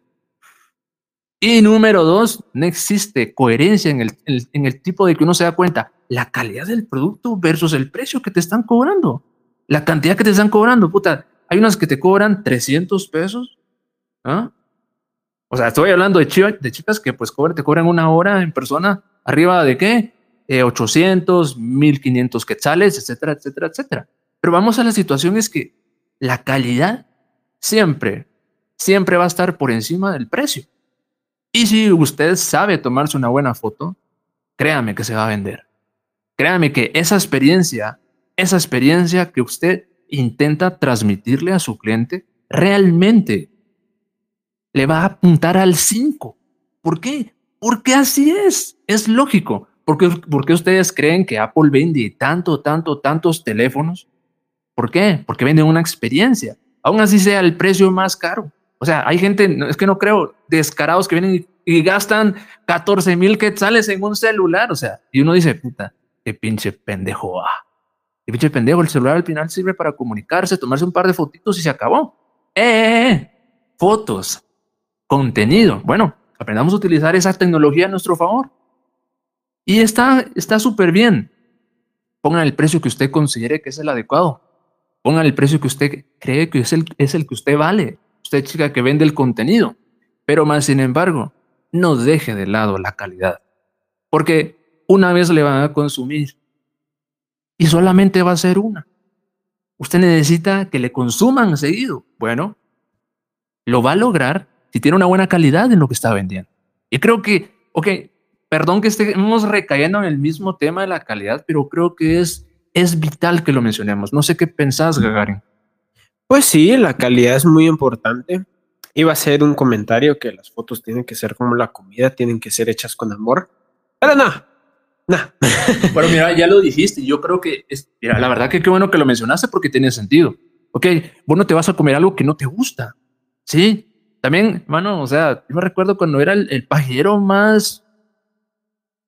Y número dos, no existe coherencia en el, en el tipo de que uno se da cuenta la calidad del producto versus el precio que te están cobrando la cantidad que te están cobrando, puta. Hay unas que te cobran 300 pesos. ¿ah? O sea, estoy hablando de, chicas, de chicas que pues cobran, te cobran una hora en persona arriba de qué? Eh, 800, 1500 quetzales, etcétera, etcétera, etcétera. Pero vamos a la situación es que la calidad siempre, siempre va a estar por encima del precio. Y si usted sabe tomarse una buena foto, créame que se va a vender. Créame que esa experiencia esa experiencia que usted intenta transmitirle a su cliente realmente le va a apuntar al 5. ¿Por qué? Porque así es, es lógico. ¿Por qué, ¿Por qué ustedes creen que Apple vende tanto, tanto, tantos teléfonos? ¿Por qué? Porque vende una experiencia, aún así sea el precio más caro. O sea, hay gente, es que no creo, descarados que vienen y, gastan 14 mil quetzales en un celular. O sea, y uno dice, puta, qué pinche pendejo. Ah. Y pinche pendejo, el celular al final sirve para comunicarse, tomarse un par de fotitos y se acabó. ¡Eh! eh, eh! Fotos, contenido. Bueno, aprendamos a utilizar esa tecnología a nuestro favor. Y está súper bien. Pongan el precio que usted considere que es el adecuado. Pongan el precio que usted cree que es el, es el que usted vale. Usted, chica, que vende el contenido. Pero más sin embargo, no deje de lado la calidad. Porque una vez le van a consumir y solamente va a ser una. Usted necesita que le consuman seguido. Bueno, lo va a lograr si tiene una buena calidad en lo que está vendiendo. Y creo que, ok, perdón que estemos recayendo en el mismo tema de la calidad, pero creo que es, es vital que lo mencionemos. No sé qué pensás, Gagarin. Pues sí, la calidad es muy importante. Iba a ser un comentario que las fotos tienen que ser como la comida, tienen que ser hechas con amor. Pero no, bueno, <laughs> mira, ya lo dijiste. Yo creo que es, mira, la verdad que qué bueno que lo mencionaste porque tiene sentido. Ok, vos no te vas a comer algo que no te gusta. Sí, también, mano, o sea, yo me recuerdo cuando era el, el pajero más,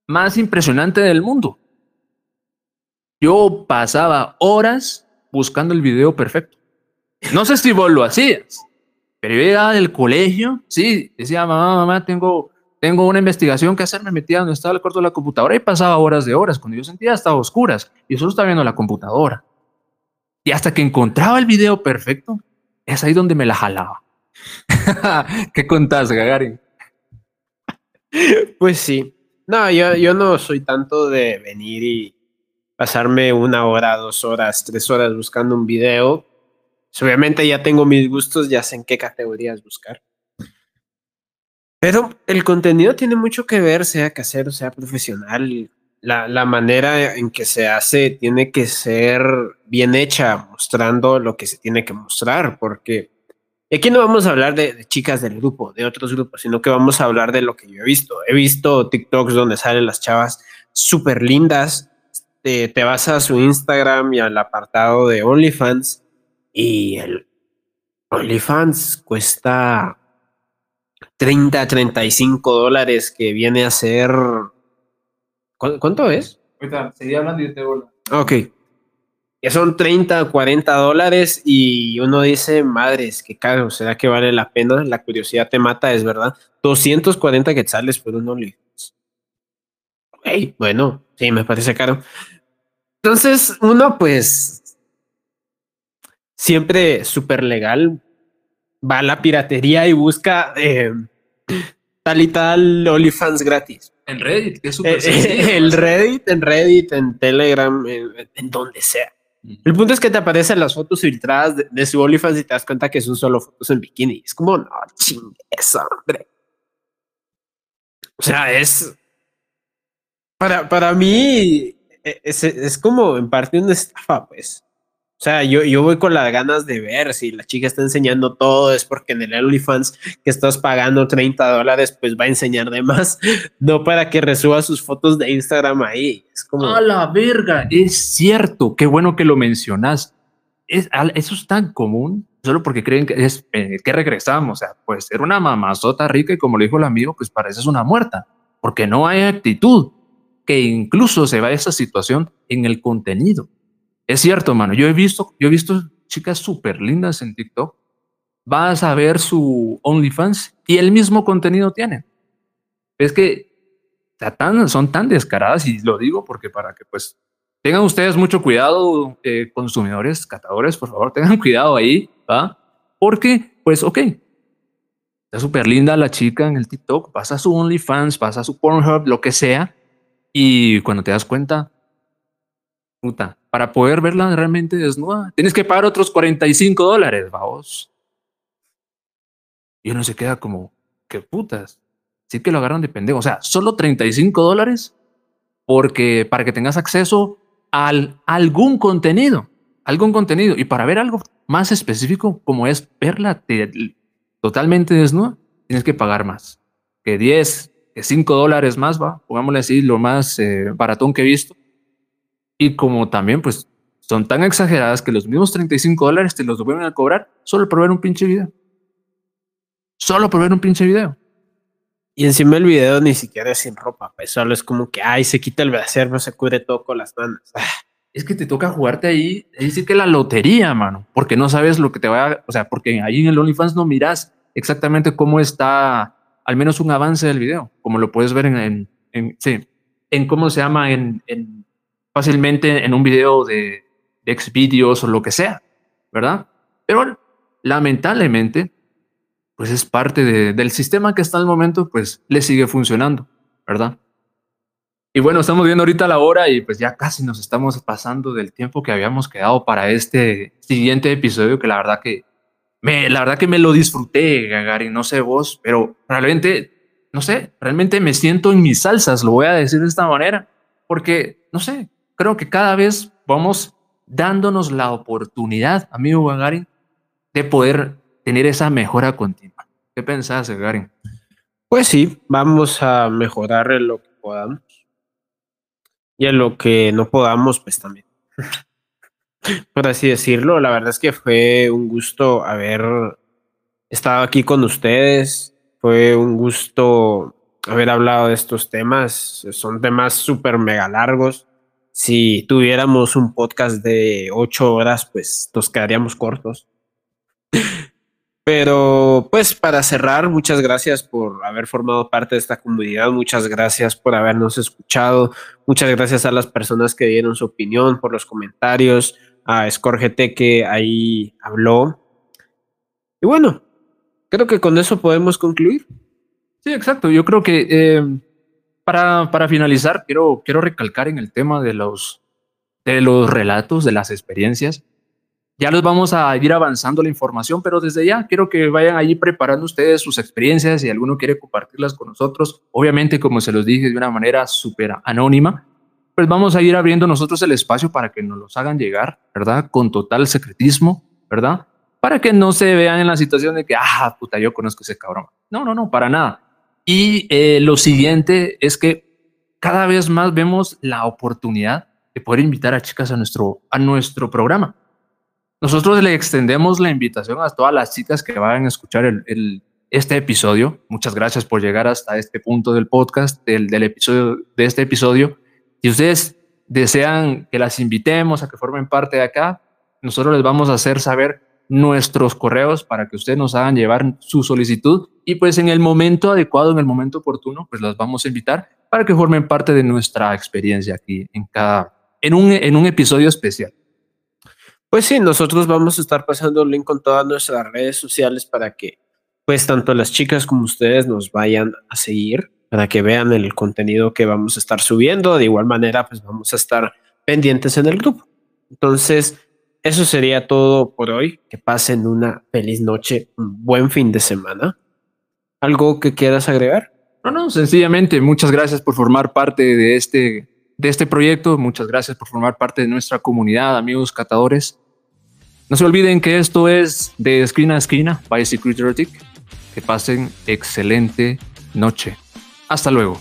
más impresionante del mundo. Yo pasaba horas buscando el video perfecto. No sé si vos lo hacías, pero yo llegaba del colegio, sí, decía, mamá, mamá, tengo tengo una investigación que hacer, me metía donde estaba el cuarto de la computadora y pasaba horas de horas. Cuando yo sentía estaba oscuras y solo estaba viendo la computadora. Y hasta que encontraba el video perfecto, es ahí donde me la jalaba. <laughs> ¿Qué contás, Gagarin? Pues sí. No, yo, yo no soy tanto de venir y pasarme una hora, dos horas, tres horas buscando un video. Obviamente ya tengo mis gustos, ya sé en qué categorías buscar. Pero el contenido tiene mucho que ver, sea casero, sea profesional. La, la, manera en que se hace tiene que ser bien hecha, mostrando lo que se tiene que mostrar, porque aquí no vamos a hablar de, chicas del grupo, de otros grupos, sino que vamos a hablar de lo que yo he visto. He visto TikToks donde salen las chavas súper lindas, te, te vas a su Instagram y al apartado de OnlyFans y el OnlyFans cuesta 30, 35 dólares, que viene a ser... ¿Cuánto es? Ahorita, seguía hablando y te Ok. Que son 30, 40 dólares y uno dice, madres, qué caro, ¿será que vale la pena? La curiosidad te mata, es verdad. 240 quetzales por un OnlyFans. Ok, bueno, sí, me parece caro. Entonces, uno pues siempre súper legal, va a la piratería y busca eh, tal y tal OnlyFans gratis. En Reddit, que es súper eh, El Reddit, en Reddit, en Telegram, en, donde sea. El punto es que te aparecen las fotos filtradas de, su OnlyFans y te das cuenta que son solo fotos en bikini. Es como, no, chingues, hombre. O sea, es. Para, para mí, e, es, es como en parte una estafa, pues. O sea, yo, yo voy con las ganas de ver si la chica está enseñando todo, es porque en el OnlyFans que estás pagando 30 dólares, pues va a enseñar de más, <laughs> no para que resuba sus fotos de Instagram ahí. Es como. A la verga, es cierto, qué bueno que lo mencionas. Es, eso es tan común, solo porque creen que es eh, que regresamos. O sea, puede ser una mamazota rica y como le dijo el amigo, pues pareces una muerta, porque no hay actitud, que incluso se va a esa situación en el contenido es cierto, mano. Yo he visto, yo he visto chicas súper lindas en TikTok. Vas a ver su OnlyFans y el mismo contenido tienen. Es que son tan descaradas y lo digo porque para que pues tengan ustedes mucho cuidado, eh, consumidores, catadores, por favor, tengan <laughs> cuidado ahí, ¿va? Porque, pues, ok, está súper linda la chica en el TikTok, pasa su OnlyFans, pasa su Pornhub, lo que sea, y cuando te das cuenta, puta, para poder verla realmente desnuda, tienes que pagar otros 45 dólares, vamos. Y uno se queda como, qué putas. Sí que lo agarran de pendejo. O sea, solo 35 dólares porque para que tengas acceso al algún contenido, algún contenido. Y para ver algo más específico, como es verla totalmente desnuda, tienes que pagar más que 10, que 5 dólares más, va, pongámosle así, lo más eh, baratón que he visto. Y como también, pues, son tan exageradas que los mismos 35 dólares te los vuelven a cobrar solo por ver un pinche video. Solo por ver un pinche video. Y encima el video ni siquiera es sin ropa, pues solo es como que, ay, se quita el brasier, se cubre todo con las manos. Ah. Es que te toca jugarte ahí, es decir que la lotería, mano, porque no sabes lo que te va a, o sea, porque ahí en el OnlyFans no miras exactamente cómo está, al menos un avance del video, como lo puedes ver en, en, sí, en cómo se llama, en, en fácilmente en un video de, de Xvideos o lo que sea, ¿verdad? Pero lamentablemente, pues es parte del sistema que está al momento, pues le sigue funcionando, ¿verdad? Y bueno, estamos viendo ahorita la hora y pues ya casi nos estamos pasando del tiempo que habíamos quedado para este siguiente episodio que la verdad que me, la verdad que me lo disfruté, Gagarin, no sé vos, pero realmente, no sé, realmente me siento en mis salsas, lo voy a decir de esta manera, porque, no sé, creo que cada vez vamos dándonos la oportunidad, amigo Gagarin, de poder tener esa mejora continua. ¿Qué pensás, Gagarin? Pues sí, vamos a mejorar en lo que podamos. Y en lo que no podamos, pues también. <laughs> Por así decirlo, la verdad es que fue un gusto haber estado aquí con ustedes. Fue un gusto haber hablado de estos temas. Son temas súper mega largos si tuviéramos un podcast de ocho horas, pues nos quedaríamos cortos. Pero pues para cerrar, muchas gracias por haber formado parte de esta comunidad, muchas gracias por habernos escuchado, muchas gracias a las personas que dieron su opinión, por los comentarios, a Scorgete que ahí habló. Y bueno, creo que con eso podemos concluir. Sí, exacto. Yo creo que eh, para, para finalizar, quiero, quiero recalcar en el tema de los, de los relatos, de las experiencias. Ya los vamos a ir avanzando la información, pero desde ya quiero que vayan allí preparando ustedes sus experiencias. Si alguno quiere compartirlas con nosotros, obviamente, como se los dije, de una manera súper anónima, pues vamos a ir abriendo nosotros el espacio para que nos los hagan llegar, ¿verdad? Con total secretismo, ¿verdad? Para que no se vean en la situación de que, ah, puta, yo conozco ese cabrón. No, no, no, para nada. Y eh, lo siguiente es que cada vez más vemos la oportunidad de poder invitar a chicas a nuestro, a nuestro programa. Nosotros le extendemos la invitación a todas las chicas que vayan a escuchar este episodio. Muchas gracias por llegar hasta este punto del podcast, del, del episodio, de este episodio. Si ustedes desean que las invitemos a que formen parte de acá, nosotros les vamos a hacer saber nuestros correos para que ustedes nos hagan llevar su solicitud y pues en el momento adecuado, en el momento oportuno, pues las vamos a invitar para que formen parte de nuestra experiencia aquí en cada, en un, en un episodio especial. Pues sí, nosotros vamos a estar pasando el link con todas nuestras redes sociales para que pues tanto las chicas como ustedes nos vayan a seguir para que vean el contenido que vamos a estar subiendo. De igual manera, pues vamos a estar pendientes en el grupo. Entonces, eso sería todo por hoy. Que pasen una feliz noche, un buen fin de semana. ¿Algo que quieras agregar? No, no, sencillamente muchas gracias por formar parte de este, de este proyecto. Muchas gracias por formar parte de nuestra comunidad, amigos catadores. No se olviden que esto es de esquina a esquina by Security Que pasen excelente noche. Hasta luego.